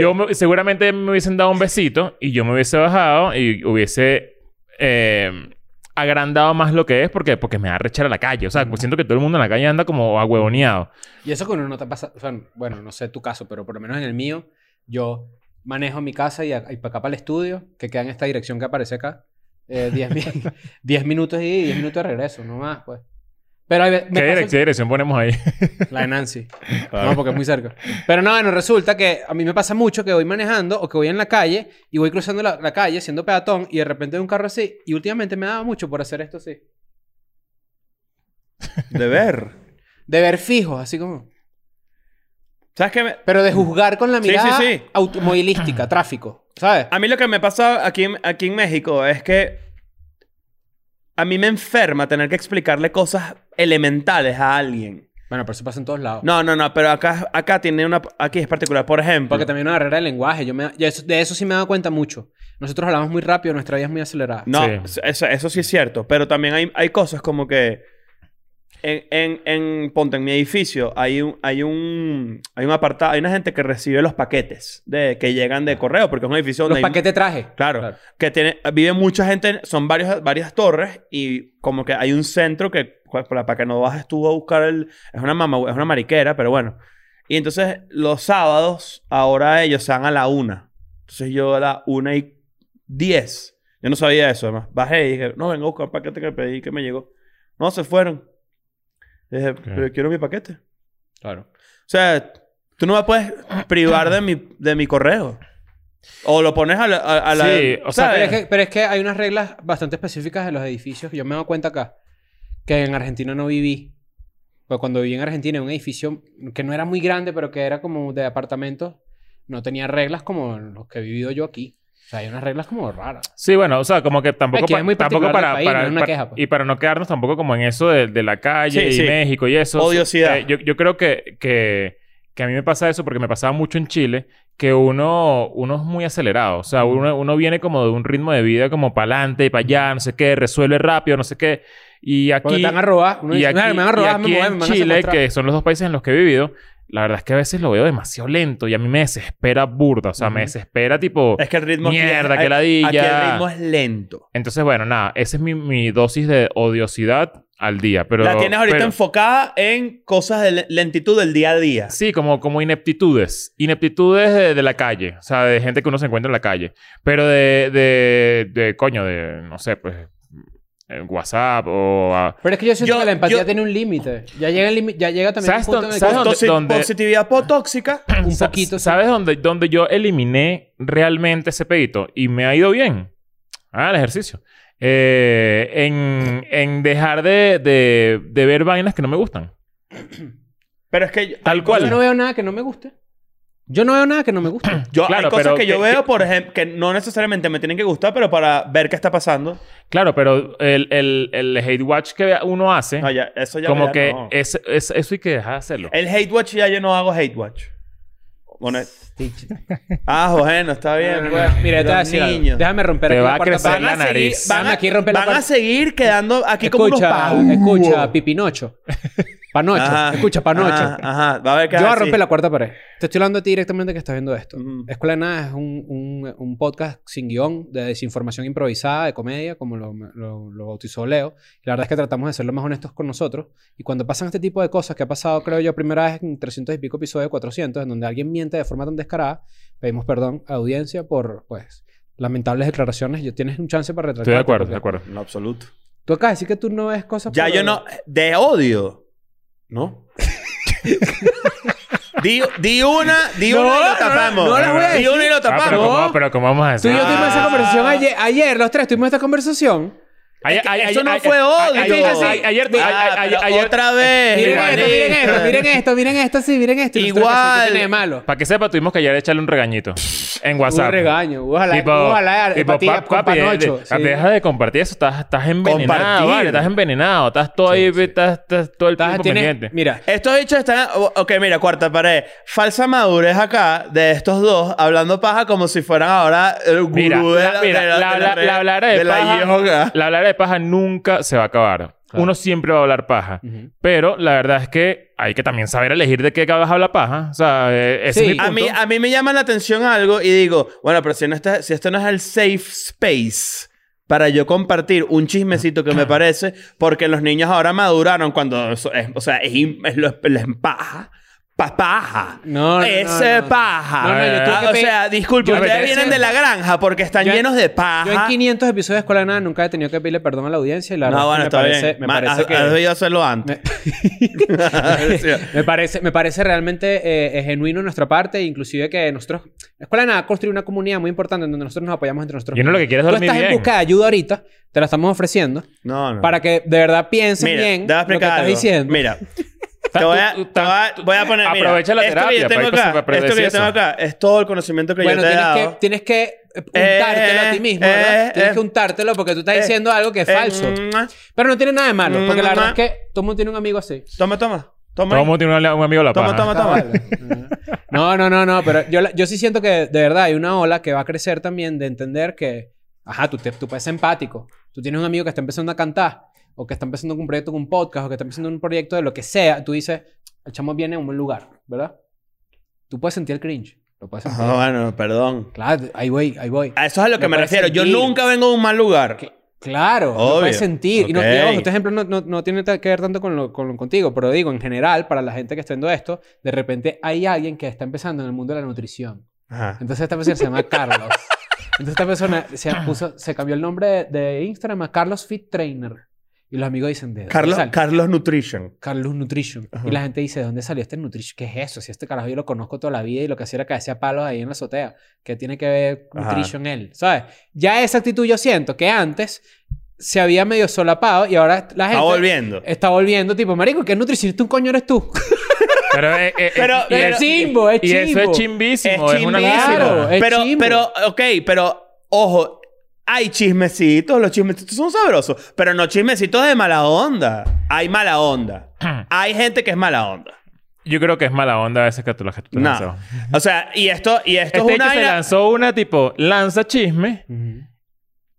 yo me- seguramente me hubiesen dado un besito y yo me hubiese bajado y hubiese eh, agrandado más lo que es porque, porque me da rechar a la calle. O sea, pues siento que todo el mundo en la calle anda como ahuevoneado. Y eso con uno no te pasa, o sea, bueno, no sé tu caso, pero por lo menos en el mío, yo manejo mi casa y, a- y para acá para el estudio, que queda en esta dirección que aparece acá, 10 minutos y 10 minutos de regreso, no más, pues. Pero hay ¿Qué, pasa- direc- qué dirección ponemos ahí? La de Nancy. No, porque es muy cerca. Pero no, bueno, resulta que a mí me pasa mucho que voy manejando o que voy en la calle y voy cruzando la, la calle siendo peatón y de repente hay un carro así. Y últimamente me daba mucho por hacer esto así. De ver. De ver fijos, así como. ¿Sabes qué? me- Pero de juzgar con la Sí, sí, mirada sí. automovilística, tráfico. ¿Sabes? A mí lo que me pasa aquí, en- aquí en México es que a mí me enferma tener que explicarle cosas elementales a alguien. Bueno, pero eso pasa en todos lados. No, no, no, pero acá, acá tiene una... Aquí es particular. Por ejemplo... Porque también hay una barrera de lenguaje. Yo me, eso- de eso sí me he dado cuenta mucho. Nosotros hablamos muy rápido, nuestra vida es muy acelerada. No, Sí. eso, eso sí es cierto. Pero también hay, hay cosas como que... En, en, en- ponte, en mi edificio hay un, hay un, hay un apartado, hay una gente que recibe los paquetes de, que llegan de correo, porque es un edificio donde Los hay- paquetes traje. Claro, que tiene, vive mucha gente, son varios, varias torres y como que hay un centro que para, para que no bajes tú a buscar el... Es una, mama, es una mariquera, pero bueno. Y entonces los sábados, ahora ellos se van a la una. Entonces yo a la una y diez. Yo no sabía eso, además. Bajé y dije, no, vengo a buscar el paquete que pedí que me llegó. No, se fueron. Dije, pero quiero mi paquete. Claro. O sea, tú no me puedes privar de mi, de mi correo. O lo pones a la... A, a la Sí, o sea. Pero es, que, pero es que hay unas reglas bastante específicas de los edificios. Yo me dado cuenta acá que en Argentina no viví. Pues cuando viví en Argentina, en un edificio que no era muy grande, pero que era como de apartamentos, no tenía reglas como los que he vivido yo aquí. O sea, hay unas reglas como raras. Sí, bueno, o sea, como que tampoco, Aquí es pa- muy tampoco para, país, para- no es una para- queja, pues. y para no quedarnos tampoco como en eso de, de la calle Sí, y sí. México y eso. Odiosidad. Eh, yo, yo creo que, que, que a mí me pasa eso porque me pasaba mucho en Chile que uno, uno es muy acelerado. O sea, uno, uno viene como de un ritmo de vida como para adelante y para allá, no sé qué, resuelve rápido, no sé qué. Y aquí... Porque te van a robar. Uno y dice, aquí, "Mira, me van a robar, y aquí me, en me van a Chile, secuestrar". que son los dos países en los que he vivido, la verdad es que a veces lo veo demasiado lento y a mí me desespera burda. O sea, me desespera tipo... Es que el ritmo... aquí Mierda, aquí- ladilla. Aquí el ritmo es lento. Entonces, bueno, nada, esa es mi, mi dosis de odiosidad al día. Pero, la tienes ahorita pero- enfocada en cosas de le- lentitud del día a día. Sí, como, como ineptitudes. Ineptitudes de, de la calle. O sea, de gente que uno se encuentra en la calle. Pero de, de, de coño, de, no sé, pues, en WhatsApp o... a- Pero es que yo siento Yo- que la empatía yo- tiene un límite. Ya llega, ya llega también ¿Sabes un punto dónde- en el sabes que... dónde- Positividad potóxica. Un poquito, sí. ¿Sabes dónde, dónde yo eliminé realmente ese pedito? Y me ha ido bien. Ah, el ejercicio. Eh, en, en dejar de, de, de ver vainas que no me gustan. Pero es que... Tal cual. Yo no veo nada que no me guste. Yo no veo nada que no me guste. Yo, Claro, hay cosas pero que yo que- veo, que- por ejemplo, que no necesariamente me tienen que gustar, pero para ver qué está pasando. Claro, pero el, el, el hate watch que uno hace, No, ya, eso ya como ya que no. es, es- eso hay que dejar de hacerlo. El hate watch ya yo no hago hate watch. Bueno, ah, bueno, está bien. pues. Mira, te voy a decir. Déjame romper Te aquí va la a crecer la Van a seguir- nariz. Van, a, aquí romper la van a seguir quedando aquí como unos Escucha, pavos. escucha, Pipinocho. Panocho. Ajá. Escucha, Panocho. Ajá, ajá. Va a ver qué Yo voy a romper la cuarta pared. Te estoy hablando a ti directamente que estás viendo esto. Ujú. Escuela de Nada es un, un- un podcast sin guion, de desinformación improvisada, de comedia, como lo, lo- lo bautizó Leo. Y la verdad es que tratamos de ser lo más honestos con nosotros. Y cuando pasan este tipo de cosas, que ha pasado, creo yo, primera vez en 300 y pico episodios, 400, en donde alguien miente de forma tan descarada, pedimos perdón a la audiencia por, pues, lamentables declaraciones. Yo tienes un chance para retractarte. Estoy de acuerdo, de acuerdo. En lo absoluto. Tú de decir que tú no ves cosas Ya por- yo no... De odio. ¿No? di, di una, di No, una y lo tapamos. no la voy a Di una y lo Ah, pero, tapamos. ¿cómo, pero ¿cómo vamos a Tú hacer? y yo tuvimos esa Ah. conversación ayer, ayer, los tres tuvimos esta conversación. Es que Ayer- eso no fue odio. Ayer, otra vez. Miren esto, miren esto, miren esto, miren esto, sí, miren esto. Igual. ¿qué tiene de malo? Para que sepa, tuvimos que ayer echarle un regañito en WhatsApp. un regaño, ojalá, Tipo, ojalá, tipo, deja de compartir eso. Estás, estás envenenado, vale. Estás envenenado. Estás todo ahí, estás, todo el tiempo pendiente. Mira, Estos bichos están... Ok, mira, cuarta pared. Falsa madurez acá de estos dos hablando paja como si fueran ahora el gurú de la, mira, la, habladera de, paja, la de paja nunca se va a acabar. Claro. Uno siempre va a hablar paja. Ujú. Pero la verdad es que hay que también saber elegir de qué vas a hablar paja. O sea, eh, ese Sí. es mi A punto. mí, a mí me llama la atención algo y digo, bueno, pero si, no está, si esto no es el safe space para yo compartir un chismecito que me parece, porque los niños ahora maduraron cuando, es- o sea, es, es lo- les paja. Pa- paja. No, no, es no, eh, no. paja. No, no, yo tuve Ah, que o sea, disculpe, yo ustedes vienen de la granja porque están Yo- llenos de paja. yo en 500 episodios de Escuela de Nada nunca he tenido que pedirle perdón a la audiencia y la no, verdad bueno, es que está me parece, bien. me Ma- parece has- que... has debido hacerlo antes. me parece, me parece realmente eh, genuino de nuestra parte, inclusive que nosotros, la Escuela de Nada construye una comunidad muy importante en donde nosotros nos apoyamos entre nosotros. Y uno lo que quiere es Tú dormir estás en bien. busca de ayuda ahorita, te la estamos ofreciendo, No, no. para que de verdad pienses Mira, bien te voy a lo que explicar estás algo. diciendo. Mira, te voy a, te voy a- voy a poner. mira, Aprovecha la esto que terapia yo tengo acá, para esto que yo tengo acá es todo el conocimiento que bueno, yo te he dado. que, tienes que untártelo a ti mismo, ¿verdad? eh, tienes eh, que untártelo porque tú estás eh, diciendo algo que es Eh, falso. mm, Pero no tiene nada de malo, porque la mm, verdad es que todo el mundo tiene un amigo así. Toma, toma. Toma. Todo ahí. el mundo tiene un, un amigo la Toma, paja. toma, toma. vale. No, no, no, no, pero yo, yo sí siento que de verdad hay una ola que va a crecer también de entender que, ajá, tú, te, tú puedes ser empático. Tú tienes un amigo que está empezando a cantar, o que está empezando un proyecto con un podcast, o que está empezando un proyecto de lo que sea. Tú dices, el chamo viene a un buen lugar, ¿verdad? Tú puedes sentir el cringe. Lo puedes sentir. Ah, bueno, perdón. Claro, ahí voy, ahí voy. A eso es a lo que Lo me puedes refiero. Yo sentir. nunca vengo de un mal lugar. Claro, lo Obvio. puedes sentir. Y no, ojo, este ejemplo no, no, no tiene que ver tanto con lo, con lo contigo, pero digo, en general, para la gente que está viendo esto, de repente hay alguien que está empezando en el mundo de la nutrición. Ajá. Entonces esta persona se llama Carlos. Entonces esta persona se, puso, se cambió el nombre de, de Instagram a Carlos Fit Trainer. Y los amigos dicen, ¿de dónde Carlos, sale? Carlos Nutrition. Carlos Nutrition. Ajá. Y la gente dice, ¿de dónde salió este Nutrition? ¿Qué es eso? Si este carajo yo lo conozco toda la vida y lo que hacía era que hacía palos ahí en la azotea. ¿Qué tiene que ver Ajá. Nutrition él? ¿Sabes? Ya esa actitud yo siento que antes se había medio solapado y ahora la gente... Está volviendo. Está volviendo, tipo, marico, ¿qué nutricionista un coño eres tú? Pero, eh, eh, Pero- y es es- chimbo, es Y eso chimbo. es chimbísimo. Es Es, una chimbísimo. Claro, es pero, chimbo. pero, ok, pero, ojo, hay chismecitos, los chismecitos son sabrosos, pero no chismecitos de mala onda. Hay mala onda. hay gente que es mala onda. Yo creo que es mala onda a veces que tú la gente te No. O sea, y esto, y esto Este es una hecho se vaina- lanzó una tipo, lanza chisme.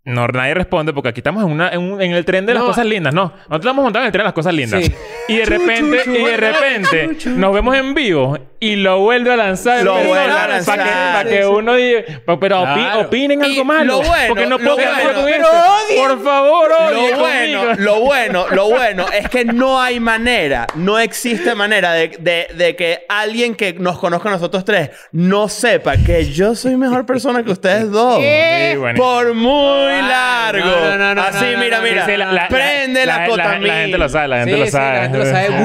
No, nadie responde porque aquí estamos en, una, en, un- en el tren de las cosas lindas. No, nosotros estamos montando en el tren de las cosas lindas. Sí. Y de repente, y de repente, nos vemos en vivo y lo vuelve a lanzar. Lo vuelve a Para que, lanzar. para que uno diga, pero, opi- opinen Y algo malo. lo bueno, porque no lo puedo quedar bueno. con Pero eso. Por favor, Lo bueno, conmigo. lo bueno, lo bueno es que no hay manera, no existe manera de, de- de que alguien que nos conozca a nosotros tres no sepa que yo soy mejor persona que ustedes dos. Sí, bueno. Por muy largo. No, no, no, Así, no, no, mira, no, mira. Sí, la- la- Prende la, la, la, cotamina. la gente lo sabe, la gente Sí, lo sí, sabe. la gente lo sabe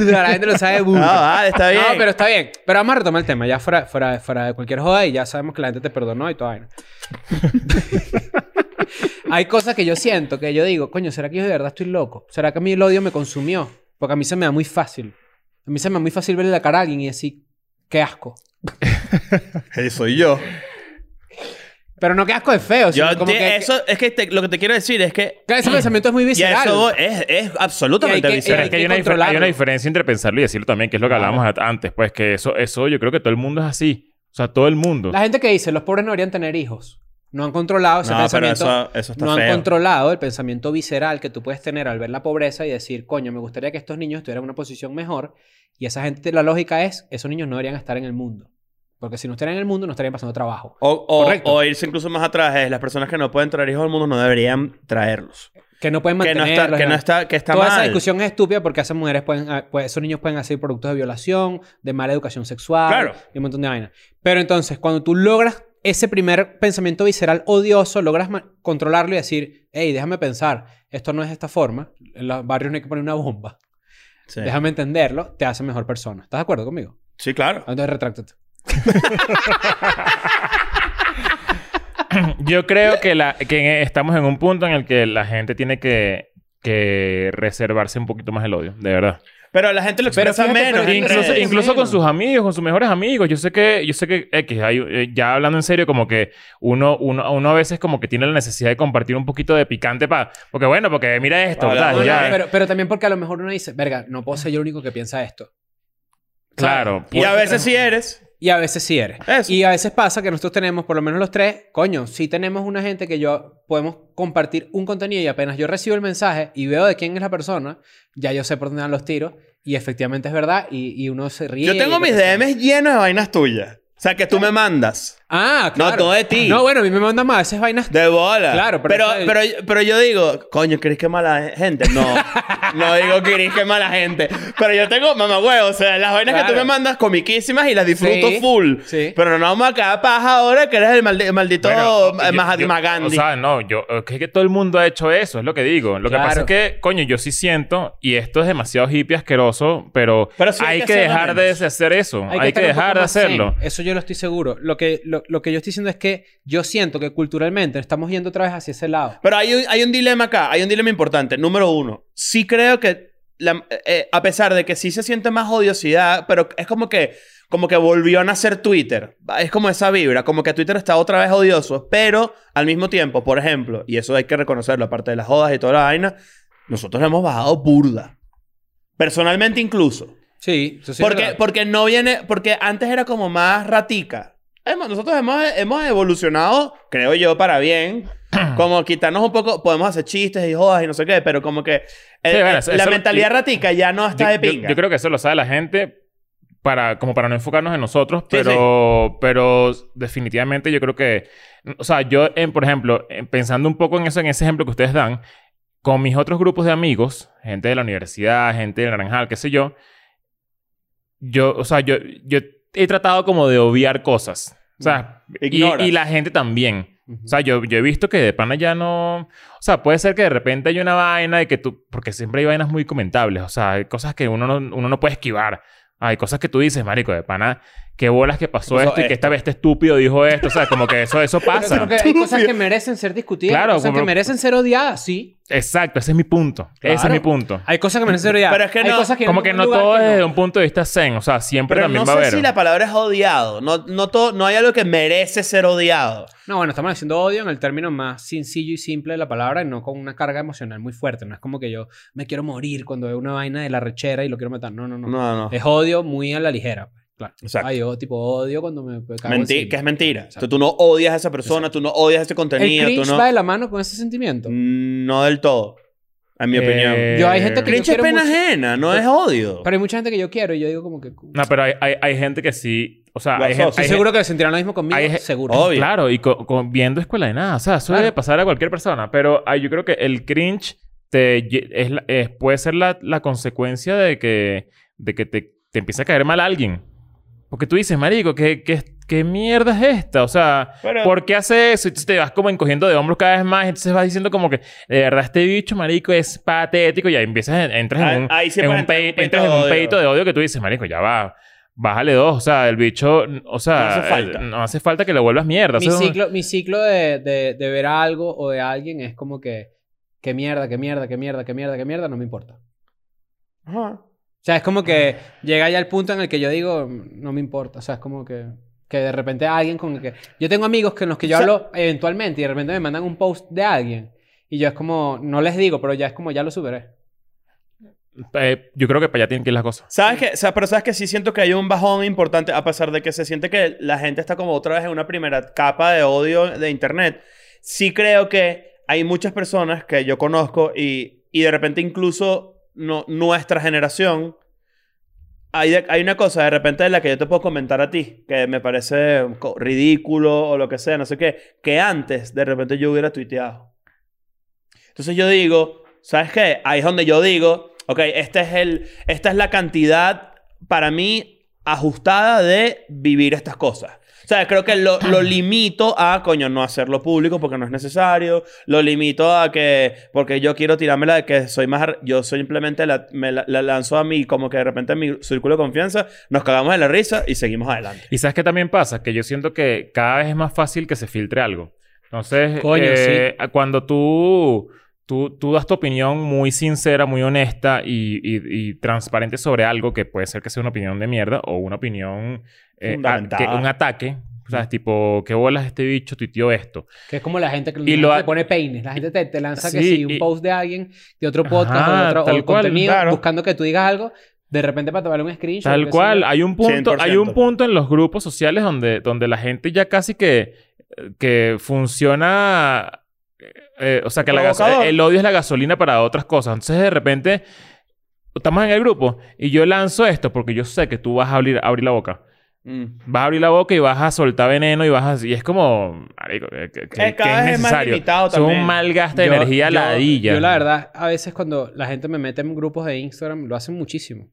burda, la gente lo sabe burda. No, vale, está bien. No, pero está bien. Pero vamos a retomar el tema, ya fuera, fuera, fuera de cualquier joda y ya sabemos que la gente te perdonó y toda vaina. Hay cosas que yo siento que yo digo, coño, ¿será que yo de verdad estoy loco? ¿Será que a mí el odio me consumió? Porque a mí se me da muy fácil. A mí se me da muy fácil verle la cara a alguien y decir, qué asco. Eh, soy yo. Pero no qué asco es feo, Yo como que... eso, es que te- lo que te quiero decir es que. que ese pensamiento es muy Y visceral. eso es, es absolutamente Y que- visceral. Pero es que hay, que una, hay diferencia entre pensarlo y decirlo también, que es lo que Claro. hablábamos a- antes. Pues que eso, eso yo creo que todo el mundo es así. O sea, todo el mundo. La gente que dice, los pobres no deberían tener hijos. No han controlado ese No, pero pensamiento. eso, eso está no han feo. controlado el pensamiento visceral que tú puedes tener al ver la pobreza y decir, coño, me gustaría que estos niños estuvieran en una posición mejor. Y esa gente, la lógica es, esos niños no deberían estar en el mundo. Porque si no estuvieran en el mundo, no estarían pasando trabajo. O, o- Correcto. o irse incluso más atrás es las personas que no pueden traer hijos al mundo no deberían traerlos. Que no pueden Que no mantenerlos. está, que no está, que está Toda mal. esa discusión es estúpida porque esas mujeres pueden, ah, pues, esos niños pueden hacer productos de violación, de mala educación sexual Claro. y un montón de vainas. Pero entonces, cuando tú logras ese primer pensamiento visceral odioso, logras controlarlo y decir, hey, déjame pensar, esto no es de esta forma, en los barrios no hay que poner una bomba, Sí. déjame entenderlo, te hace mejor persona. ¿Estás de acuerdo conmigo? Sí, claro. Entonces, retráctate. Yo creo que, la, que estamos en un punto en el que la gente tiene que, que reservarse un poquito más el odio, de verdad. Pero la gente lo Pero expresa fíjate, menos. pero Incluso, con sus amigos, con sus mejores amigos. Yo sé que, yo sé que X, hay, eh, ya hablando en serio, como que uno, uno, uno a veces como que tiene la necesidad de compartir un poquito de picante para. Porque bueno, porque mira esto, Hola, pero, pero también porque a lo mejor uno dice, verga, no puedo ser yo el único que piensa esto. claro. Y a veces sí eres. Y a veces sí eres. Eso. Y a veces pasa que nosotros tenemos, por lo menos los tres, coño, sí tenemos una gente que yo podemos compartir un contenido y apenas yo recibo el mensaje y veo de quién es la persona, ya yo sé por dónde van los tiros y efectivamente es verdad y, y uno se ríe. Yo tengo mis. DMs llenos de vainas tuyas. O sea, que tú me mandas. Ah, No, claro. no de ti. No, bueno, a mí me mandan más veces vainas. De bola. Claro, pero pero, pero, pero, yo digo, coño, ¿querés que mala gente? No. no digo que que mala gente. Pero yo tengo, mamá huevo, o sea, las vainas que tú Claro. me mandas comiquísimas y las disfruto Sí, full. sí. Pero no vamos a quedar paja ahora que eres el maldi- maldito Bueno, eh, Mahatma Gandhi. O sea, no, yo, es que todo el mundo ha hecho eso, es lo que digo. Lo que Claro. pasa es que, coño, yo sí siento, y esto es demasiado hippie asqueroso, pero, Pero sí hay hay que que, dejar de hacer eso. Hay, que, estar un dejar de hacerlo. Eso yo lo estoy seguro. Lo que, lo, lo que yo estoy diciendo es que yo siento que culturalmente estamos yendo otra vez hacia ese lado. Pero hay un, hay un dilema acá, hay un dilema importante. Número uno, sí creo que, la- eh, a pesar de que sí se siente más odiosidad, pero es como que, como que volvió a nacer Twitter. Es como esa vibra, como que Twitter está otra vez odioso, pero al mismo tiempo, por ejemplo, y eso hay que reconocerlo, aparte de las jodas y toda la vaina, nosotros hemos bajado burda. Personalmente incluso. Sí, eso sí es porque, verdad. porque no viene, porque antes era como más ratica. Hemos- nosotros hemos, hemos evolucionado, creo yo, para bien. Como quitarnos un poco, podemos hacer chistes y jodas y no sé qué, pero como que el- Sí, bueno, eso- la eso- mentalidad yo- ratica ya no está Yo, de yo- pinga. yo creo que eso lo sabe la gente para, como para no enfocarnos en nosotros, Sí, pero, pero definitivamente yo creo que, o sea, yo, en, por ejemplo, en- pensando un poco en eso, en ese ejemplo que ustedes dan, con mis otros grupos de amigos, gente de la universidad, gente del Naranjal, qué sé yo, yo, o sea, yo, yo he tratado como de obviar cosas. O sea, y, la gente también. O sea, yo, yo he visto que de pana ya no... O sea, puede ser que de repente hay una vaina de que tú... Porque siempre hay vainas muy comentables. O sea, hay cosas que uno no, uno no puede esquivar. Hay cosas que tú dices, marico, de pana... Qué bolas que pasó Pasó esto y que esta vez este estúpido dijo esto. O sea, como que eso, eso Pero pasa. creo que hay cosas que merecen ser discutidas. Claro, Hay cosas que merecen ser odiadas, sí. Exacto, ese es mi punto. Ese es mi punto. Hay cosas que merecen ser odiadas. Pero es que Hay no- cosas que Como que no todo que es no. desde un punto de vista zen. O sea, siempre pero también no va a sé haber... si la palabra es odiado. No, no, todo, no hay algo que merece ser odiado. No, bueno, estamos haciendo odio en el término más sencillo y simple de la palabra y no con una carga emocional muy fuerte. No es como que yo me quiero morir cuando veo una vaina de la rechera y lo quiero matar. No, no, no. No, no. Es odio muy a la ligera. Claro. Exacto. Ah, yo tipo odio cuando me cago Menti- que es mentira. Exacto. Tú, tú no odias a esa persona, tú no odias ese El contenido, tú cringe no... va de la mano con ese sentimiento. No del todo. En mi Eh, opinión. Yo hay gente que- Cringe es quiero pena mucho. ajena, no es odio. Pero hay mucha gente que yo quiero y yo digo como que... No, pero hay, hay, hay gente que sí... O sea, hay, gente- hay seguro que sentirán lo mismo conmigo. hay- seguro. Obvio. Claro, y co- co- viendo escuela de nada. O sea, eso Claro. debe pasar a cualquier persona. Pero yo creo que el cringe te, es es- puede ser la, la consecuencia de que, de que te, te empiece a caer mal alguien. Porque tú dices, marico, ¿qué, qué, qué mierda es esta? O sea, ¿por qué hace eso? Y entonces te vas como encogiendo de hombros cada vez más. Entonces vas diciendo como que, de verdad, este bicho, marico, es patético. Y ahí empiezas, entras en un, ahí en un, pe- entrar en un peito entras en de un odio. peito de odio que tú dices, marico, ya va. Bájale dos. O sea, el bicho... O sea... No hace falta. no hace falta que lo vuelvas mierda. mi ciclo, mi ciclo de, de, de ver algo o de alguien es como que... Qué mierda, qué mierda, qué mierda, qué mierda, qué mierda, no me importa. Ajá. O sea, es como que llega ya el punto en el que yo digo, "Mm, no me importa. O sea, es como que, que de repente alguien con el que... Yo tengo amigos con los que yo O sea- hablo eventualmente y de repente me mandan un post de alguien. Y yo es como, no les digo, pero ya es como, ya lo superé. Eh, yo creo que para allá tienen que ir las cosas. ¿Sabes qué? O sea, pero sabes que sí siento que hay un bajón importante, a pesar de que se siente que la gente está como otra vez en una primera capa de odio de internet. Sí creo que hay muchas personas que yo conozco y, y de repente incluso no, nuestra generación. Hay, hay una cosa de repente de la que yo te puedo comentar a ti, que me parece ridículo o lo que sea, no sé qué, que antes de repente yo hubiera tuiteado. Entonces yo digo, ¿sabes qué? Ahí es donde yo digo, ok, este es el, esta es la cantidad para mí ajustada de vivir estas cosas. O sea, creo que lo, lo limito a, coño, no hacerlo público porque no es necesario. Lo limito a que, porque yo quiero tirarme la de que soy más, yo simplemente la, me la, la lanzo a mí como que de repente en mi círculo de confianza, nos cagamos de la risa y seguimos adelante. Y sabes qué también pasa? Que yo siento que cada vez es más fácil que se filtre algo. Entonces, Coño, eh, cuando tú, tú, tú das tu opinión muy sincera, muy honesta y, y- y transparente sobre algo que puede ser que sea una opinión de mierda o una opinión... eh, a- Fundamentada. que- un ataque. O sea, tipo, ¿qué bolas este bicho tuiteó esto? Que es como la gente que Y la lo gente ha- te pone peines. La gente te, te lanza que Sí, sí, un y- post de alguien, de otro podcast Ajá, o de otro o tal cual, contenido, claro. buscando que tú digas algo, de repente para tomar un screenshot. Tal cual. Hay un punto, hay un 100%. punto en los grupos sociales donde, donde la gente ya casi que, que funciona. eh, o sea, que la el odio es la gasolina para otras cosas. Entonces, de repente, estamos en el grupo y yo lanzo esto porque yo sé que tú vas a abrir, abrir la boca. Mm. Vas a abrir la boca y vas a soltar veneno y vas a... Y es como... Marico, que, que- que- cada que vez es más necesario. limitado Son también. un mal gasto de Yo- energía yo- ladilla. Yo, la verdad, a veces cuando la gente me mete en grupos de Instagram, lo hacen muchísimo.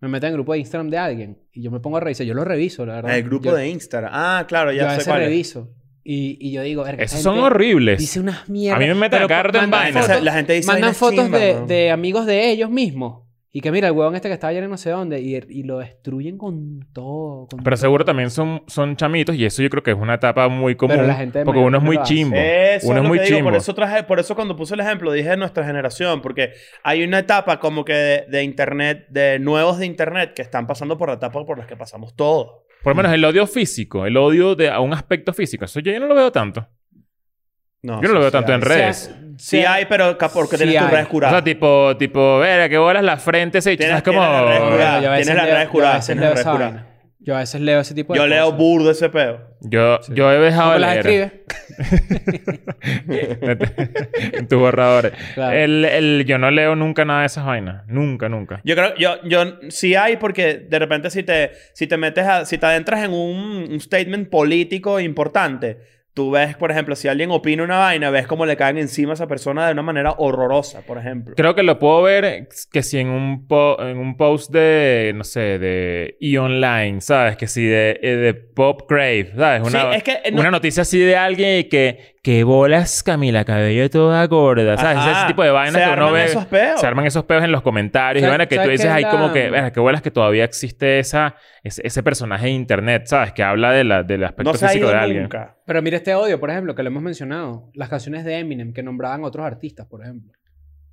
Me meten en grupo de Instagram de alguien y yo me pongo a revisar. Yo lo reviso, la verdad. El grupo Yo- de Instagram. Ah, claro, Yo a ya sé veces cuál es. reviso. Y, y yo digo, "Verga, Esos son horribles. Dice unas mierdas. A mí me meten a cada rato en fotos- La gente dice mandan fotos de, ¿no? de amigos de ellos mismos. Y que mira, el huevón este que estaba ayer en no sé dónde. Y, y lo destruyen con todo. con Pero todo. seguro también son, son chamitos y eso yo creo que es una etapa muy común. Pero la gente porque uno es muy chimbo. Eso uno es lo muy que digo. Por eso, traje, por eso cuando puse el ejemplo dije nuestra generación, porque hay una etapa como que de, de internet, de nuevos de internet que están pasando por la etapa por las que pasamos todos. Por lo menos el odio físico, el odio de, a un aspecto físico. Eso yo, yo no lo veo tanto. No, Yo no lo sí, veo sí tanto hay. en redes. Sí hay, pero porque Sí tienes tus redes O curadas. sea, tipo, tipo, ver, que bolas la frente. Tienes- Es como... tienes la red Bueno, jurada. yo a veces Tienes las leo- redes curadas, tienes las redes curadas. Yo a veces leo ese tipo de Yo leo burdo ese peo. Yo, yo he dejado ¿Cómo de las leer. en tus borradores. Claro. El, el- yo no leo nunca nada de esas vainas. Nunca, nunca. Yo creo, yo, yo sí hay porque de repente si te, si te metes a, si te adentras en un, un statement político importante, tú ves, por ejemplo, si alguien opina una vaina, ves cómo le caen encima a esa persona de una manera horrorosa, por ejemplo. Creo que lo puedo ver que si en un, po- en un post de, no sé, de E-Online, ¿sabes? Que si de, eh, de Pop Crave, ¿sabes? Una, Sí, es que, eh, no- una noticia así de alguien y que, que bolas Camila Cabello toda gorda, ¿sabes? Ajá. Ese tipo de vainas que uno arman ve. esos peos. Se arman esos peos en los comentarios y ¿Sabes- vainas que tú dices qué ahí como que, "Verga, qué bolas que todavía existe esa, ese, ese personaje de internet, ¿sabes? Que habla de la, del aspecto no se ha físico ido de alguien. nunca. Pero mira este odio, por ejemplo, que lo hemos mencionado. Las canciones de Eminem que nombraban a otros artistas, por ejemplo.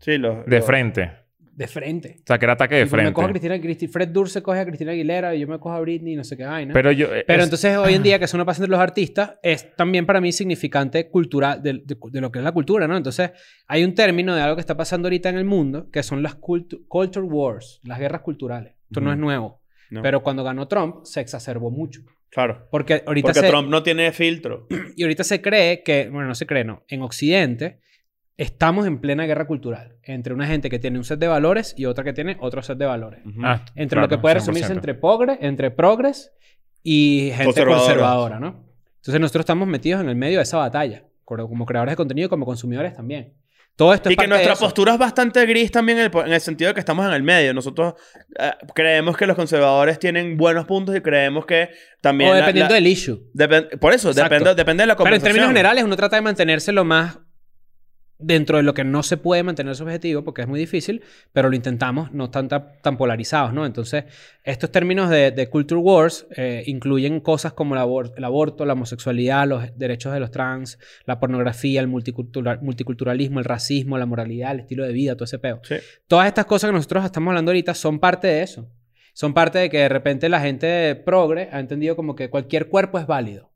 Sí, lo, De lo- frente. De frente. O sea, que era ataque de me frente. cojo a Cristina, Cristi- Fred Durst se coge a Cristina Aguilera y yo me cojo a Britney y no sé qué vaina. Pero yo... Pero es- entonces hoy en día que eso no pasa entre los artistas es también para mí significante cultural de, de- de lo que es la cultura, ¿no? Entonces hay un término de algo que está pasando ahorita en el mundo que son las cultu- culture wars, las guerras culturales. Esto no Ujú. es nuevo. No. Pero cuando ganó Trump se exacerbó mucho. Claro. Porque ahorita Porque se, Trump no tiene filtro. y ahorita se cree que, bueno, no se cree, no. En Occidente estamos en plena guerra cultural entre una gente que tiene un set de valores y otra que tiene otro set de valores. Ah, Entre claro, lo que puede 100%. resumirse entre, progre, entre progres y gente Conservadora. ¿no? Entonces nosotros estamos metidos en el medio de esa batalla, como creadores de contenido y como consumidores también. Todo esto es Y que nuestra postura es bastante gris también en el, po- en el sentido de que estamos en el medio. Nosotros eh, creemos que los conservadores tienen buenos puntos y creemos que también... O dependiendo la- del issue. por eso, depende, depende de la Pero en conversación. términos generales uno trata de mantenerse lo más dentro de lo que no se puede mantener su objetivo porque es muy difícil, pero lo intentamos, no tan, tan, tan polarizados, ¿no? Entonces, estos términos de, de culture wars eh, incluyen cosas como el, abor- el aborto, la homosexualidad, los derechos de los trans, la pornografía, el multicultural- multiculturalismo, el racismo, la moralidad, el estilo de vida, todo ese peo. Sí. Todas estas cosas que nosotros estamos hablando ahorita son parte de eso. Son parte de que de repente la gente progre ha entendido como que cualquier cuerpo es válido.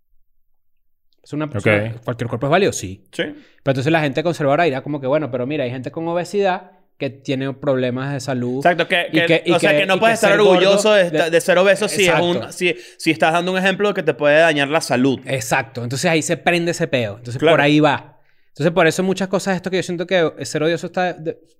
Es una persona, Ok. ¿Cualquier cuerpo es válido? Sí. Sí. Pero entonces la gente conservadora dirá como que, bueno, pero mira, hay gente con obesidad que tiene problemas de salud. Exacto, que, Y que- que- y o sea, que- que no puedes que estar orgulloso de, de- de ser obeso si, es un, si, si estás dando un ejemplo que te puede dañar la salud. Exacto. Entonces ahí se prende ese peo. Entonces Claro. por ahí va. Entonces por eso muchas cosas, esto que yo siento que ser odioso está,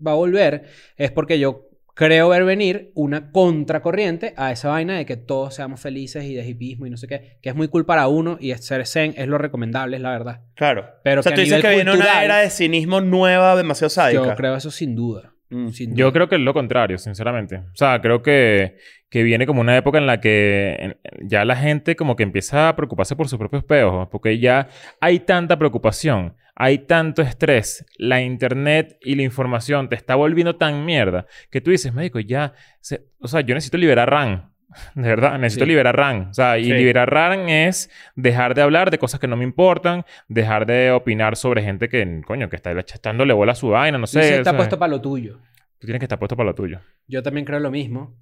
va a volver, es porque yo creo ver venir una contracorriente a esa vaina de que todos seamos felices y de hipismo y no sé qué, que es muy cool para uno y ser zen es lo recomendable, es la verdad. Claro. Pero o sea, que tú a dices nivel que viene una era de cinismo nueva, demasiado sádica. Yo creo eso sin duda. Mm. Yo creo que es lo contrario, sinceramente. O sea, creo que, que viene como una época en la que ya la gente como que empieza a preocuparse por sus propios peos, porque ya hay tanta preocupación, hay tanto estrés, la internet y la información te está volviendo tan mierda que tú dices, médico, ya, se- o sea, yo necesito liberar RAM. De verdad, necesito Sí. liberar RAM. O sea, y Sí. liberar RAM es dejar de hablar de cosas que no me importan, dejar de opinar sobre gente que, coño, que está echándole bola a su vaina, no sé. Dice, está o sea, puesto para lo tuyo. Tú tienes que estar puesto para lo tuyo. Yo también creo lo mismo.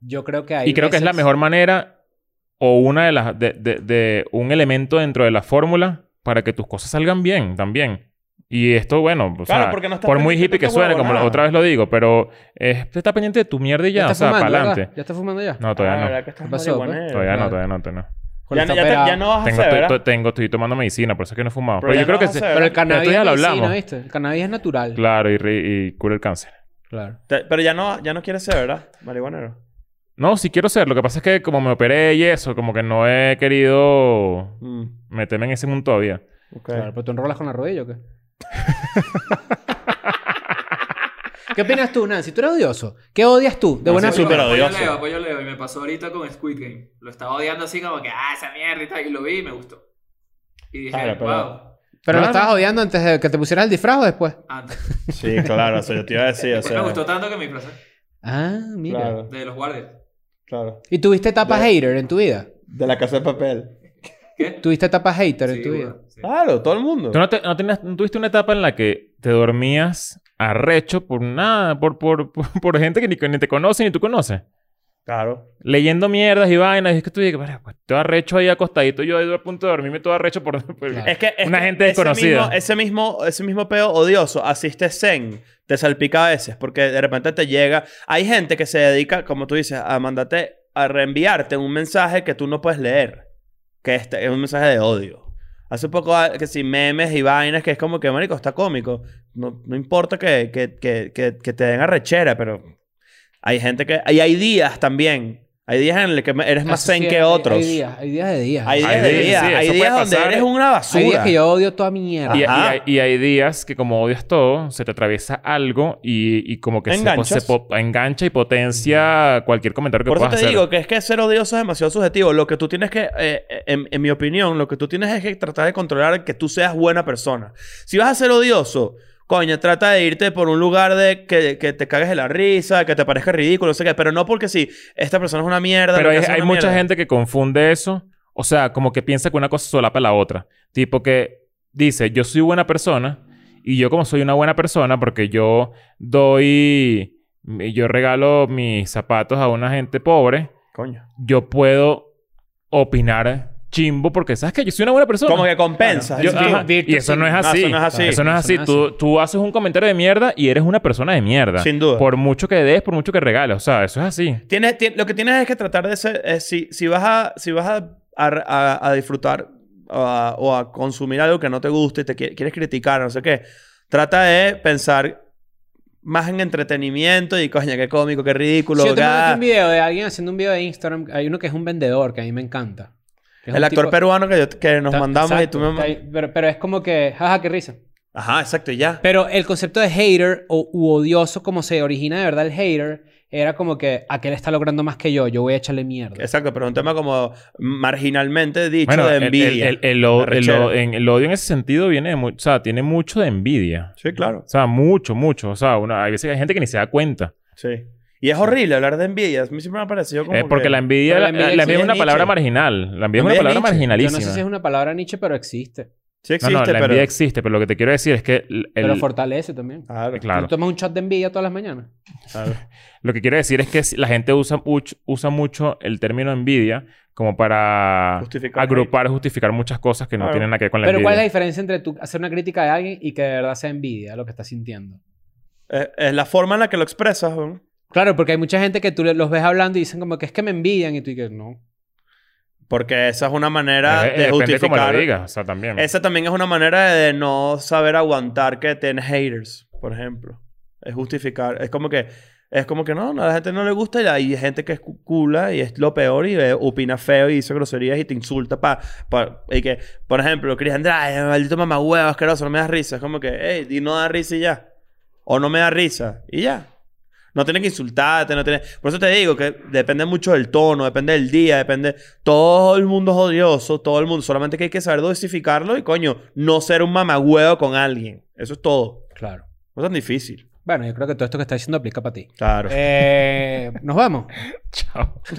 Yo creo que hay y creo que es la mejor manera o una de las de, de- de un elemento dentro de la fórmula para que tus cosas salgan bien también. Y esto, bueno, o Claro, sea, porque no estás por muy hippie que suene, como otra vez lo digo, pero eh, está pendiente de tu mierda y ya, ¿Ya o sea, para adelante. ¿Ya está fumando ya? No, todavía Ah, no. ¿verdad que estás ¿Qué pasó, pues? Todavía no, todavía no, todavía no. Ya, el ya, te- toperado. ya no vas a Tengo, hacer, estoy, ¿verdad? estoy- tengo, estoy tomando medicina, por eso es que no he fumado. Pero yo creo no que a hacer, Pero el cannabis ya es lo medicina, hablamos. ¿viste? El cannabis es natural. Claro, y, cura el cáncer. Claro. Te- Pero ya no, ya no quieres ser, ¿verdad? Marihuanero. No, sí quiero ser. Lo que pasa es que como me operé y eso, como que no he querido Mm, meterme en ese mundo todavía. Claro, pero tú enrolas con la rodilla o qué? ¿Qué opinas tú, Nancy? ¿Tú eres odioso? ¿Qué odias tú? De buena súper odioso. Leo, apoyo Leo. Y me pasó ahorita con Squid Game. Lo estaba odiando así como que, ah, esa mierda y tal. Y lo vi y me gustó. Y dije, Claro, pero- wow. ¿Pero lo Claro. estabas odiando antes de que te pusieras el disfraz o después? Antes. Sí, claro. Eso yo te iba a decir. O Después sea, me gustó tanto que me disfrazé. Ah, mira. Claro, De los guardias. claro. ¿Y tuviste etapa De- hater en tu vida? De la casa de papel. ¿Qué? ¿Tuviste etapa hater en Sí, tu vida? Sí. Claro, todo el mundo. ¿Tú no, te- no tenías- no tuviste una etapa en la que te dormías arrecho por nada, por, por, por, por gente que ni, ni te conoce ni tú conoces? Claro. Leyendo mierdas y vainas. Y es que tú dices, "Bueno, pues todo arrecho ahí acostadito yo ahí a punto de dormirme todo arrecho por... por- Claro. Es que es Una que gente ese desconocida. Mismo, ese, mismo, ese mismo peo odioso, asiste zen, te salpica a veces, porque de repente te llega. Hay gente que se dedica, como tú dices, a mandarte, a reenviarte un mensaje que tú no puedes leer, que este es un mensaje de odio. Hace poco, ah, que si memes y vainas, que es como que, marico, está cómico. No, no importa que, que, que, que, te den arrechera, pero hay gente que. Y hay días también. Hay días en los que eres más Eso sí, zen que hay- otros. Hay días, hay días de días. Hay días Hay de días, sí, hay eso días donde pasar. eres una basura. Hay días que yo odio toda mierda. Y, hay, y hay días que como odias todo, se te atraviesa algo y, y como que se, Enganchas. se po- engancha y potencia cualquier comentario que Por eso puedas te hacer. digo que es que ser odioso es demasiado subjetivo. Lo que tú tienes que, eh, en, en mi opinión, lo que tú tienes es que tratar de controlar que tú seas buena persona. Si vas a ser odioso, coño, trata de irte por un lugar de que, que te cagues de la risa, que te parezca ridículo, no sé qué. Pero no porque si esta persona es una mierda. Pero hay, mucha mierda. gente que confunde eso. O sea, como que piensa que una cosa solapa la otra. Tipo que dice, yo soy buena persona. Y yo como soy una buena persona porque yo doy... Yo regalo mis zapatos a una gente pobre. Coño. Yo puedo opinar chimbo porque sabes que yo soy una buena persona. Como que compensa. Yo- Sí. ajá, y eso no es No, así. eso no es así. Eso no es así. no es Tú, así. tú haces un comentario de mierda y eres una persona de mierda. Sin duda. Por mucho que des, por mucho que regales. O sea, eso es así. Tienes, ti- lo que tienes es que tratar de ser... eh, si, si vas a, si vas a, a, a- a disfrutar o a, o a consumir algo que no te guste y te qui- quieres criticar, no sé qué, trata de pensar más en entretenimiento y coño, qué cómico, qué ridículo. Si yo te un video de alguien haciendo un video de Instagram, hay uno que es un vendedor que a mí me encanta. Es El actor tipo- peruano que, yo- que nos Ta- mandamos y tú me... pero, pero es como que, jaja, qué risa. Ajá, exacto, y ya. Pero el concepto de hater o u odioso, como se origina de verdad el hater, era como que aquel está logrando más que yo, yo voy a echarle mierda. Exacto, pero es un tema como marginalmente dicho Bueno, de el- envidia. El, en- odio en ese sentido viene de O sea, tiene mucho de envidia. Sí, claro. O sea, mucho, mucho. O sea, una, hay veces que hay gente que ni se da cuenta. Sí. Y es horrible hablar de envidia. A mí siempre me ha parecido como Es porque que- la envidia, Pero la la, envidia la envidia es una palabra Nietzsche. marginal. La envidia es La una envidia palabra Nietzsche. Yo marginalísima. no sé si es una palabra Nietzsche, pero existe. Sí No, existe, no, la pero... envidia existe, pero lo que te quiero decir es que el- Pero fortalece también. Claro, Claro. Tú tomas un shot de envidia todas las mañanas. claro. lo que quiero decir es que la gente usa, mucho- usa mucho el término envidia como para Justificar agrupar, justificar muchas cosas que no Claro. tienen nada que ver con la Pero ¿cuál es la envidia. diferencia entre tú hacer una crítica de alguien y que de verdad sea envidia lo que estás sintiendo? Es, es la forma en la que lo expresas, ¿no? Claro, porque hay mucha gente que tú los ves hablando y dicen como que es que me envidian y tú dices no. Porque esa es una manera Eh, de lo justificar... digas, o sea, también. Esa también es una manera de no saber aguantar que tienes haters, por ejemplo. Es justificar. Es como que... Es como que no, no, a la gente no le gusta y hay gente que es cu- cula y es lo peor y eh, opina feo y dice groserías y te insulta pa, pa- y que, por ejemplo, Chris Andrade, maldito mamagüevo, asqueroso, no me da risa. Es como que, hey, di no da risa y ya. O no me da risa y ya. No tienes que insultarte, no tienes... Por eso te digo que depende mucho del tono, depende del día, depende... Todo el mundo es odioso, todo el mundo. Solamente que hay que saber dosificarlo y, coño, no ser un mamagüevo con alguien. Eso es todo. Claro. No es tan difícil. Bueno, yo creo que todo esto que está diciendo aplica para ti. Claro. Eh, Nos vamos. Chao.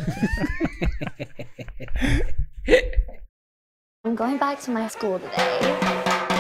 I'm going back to my school today.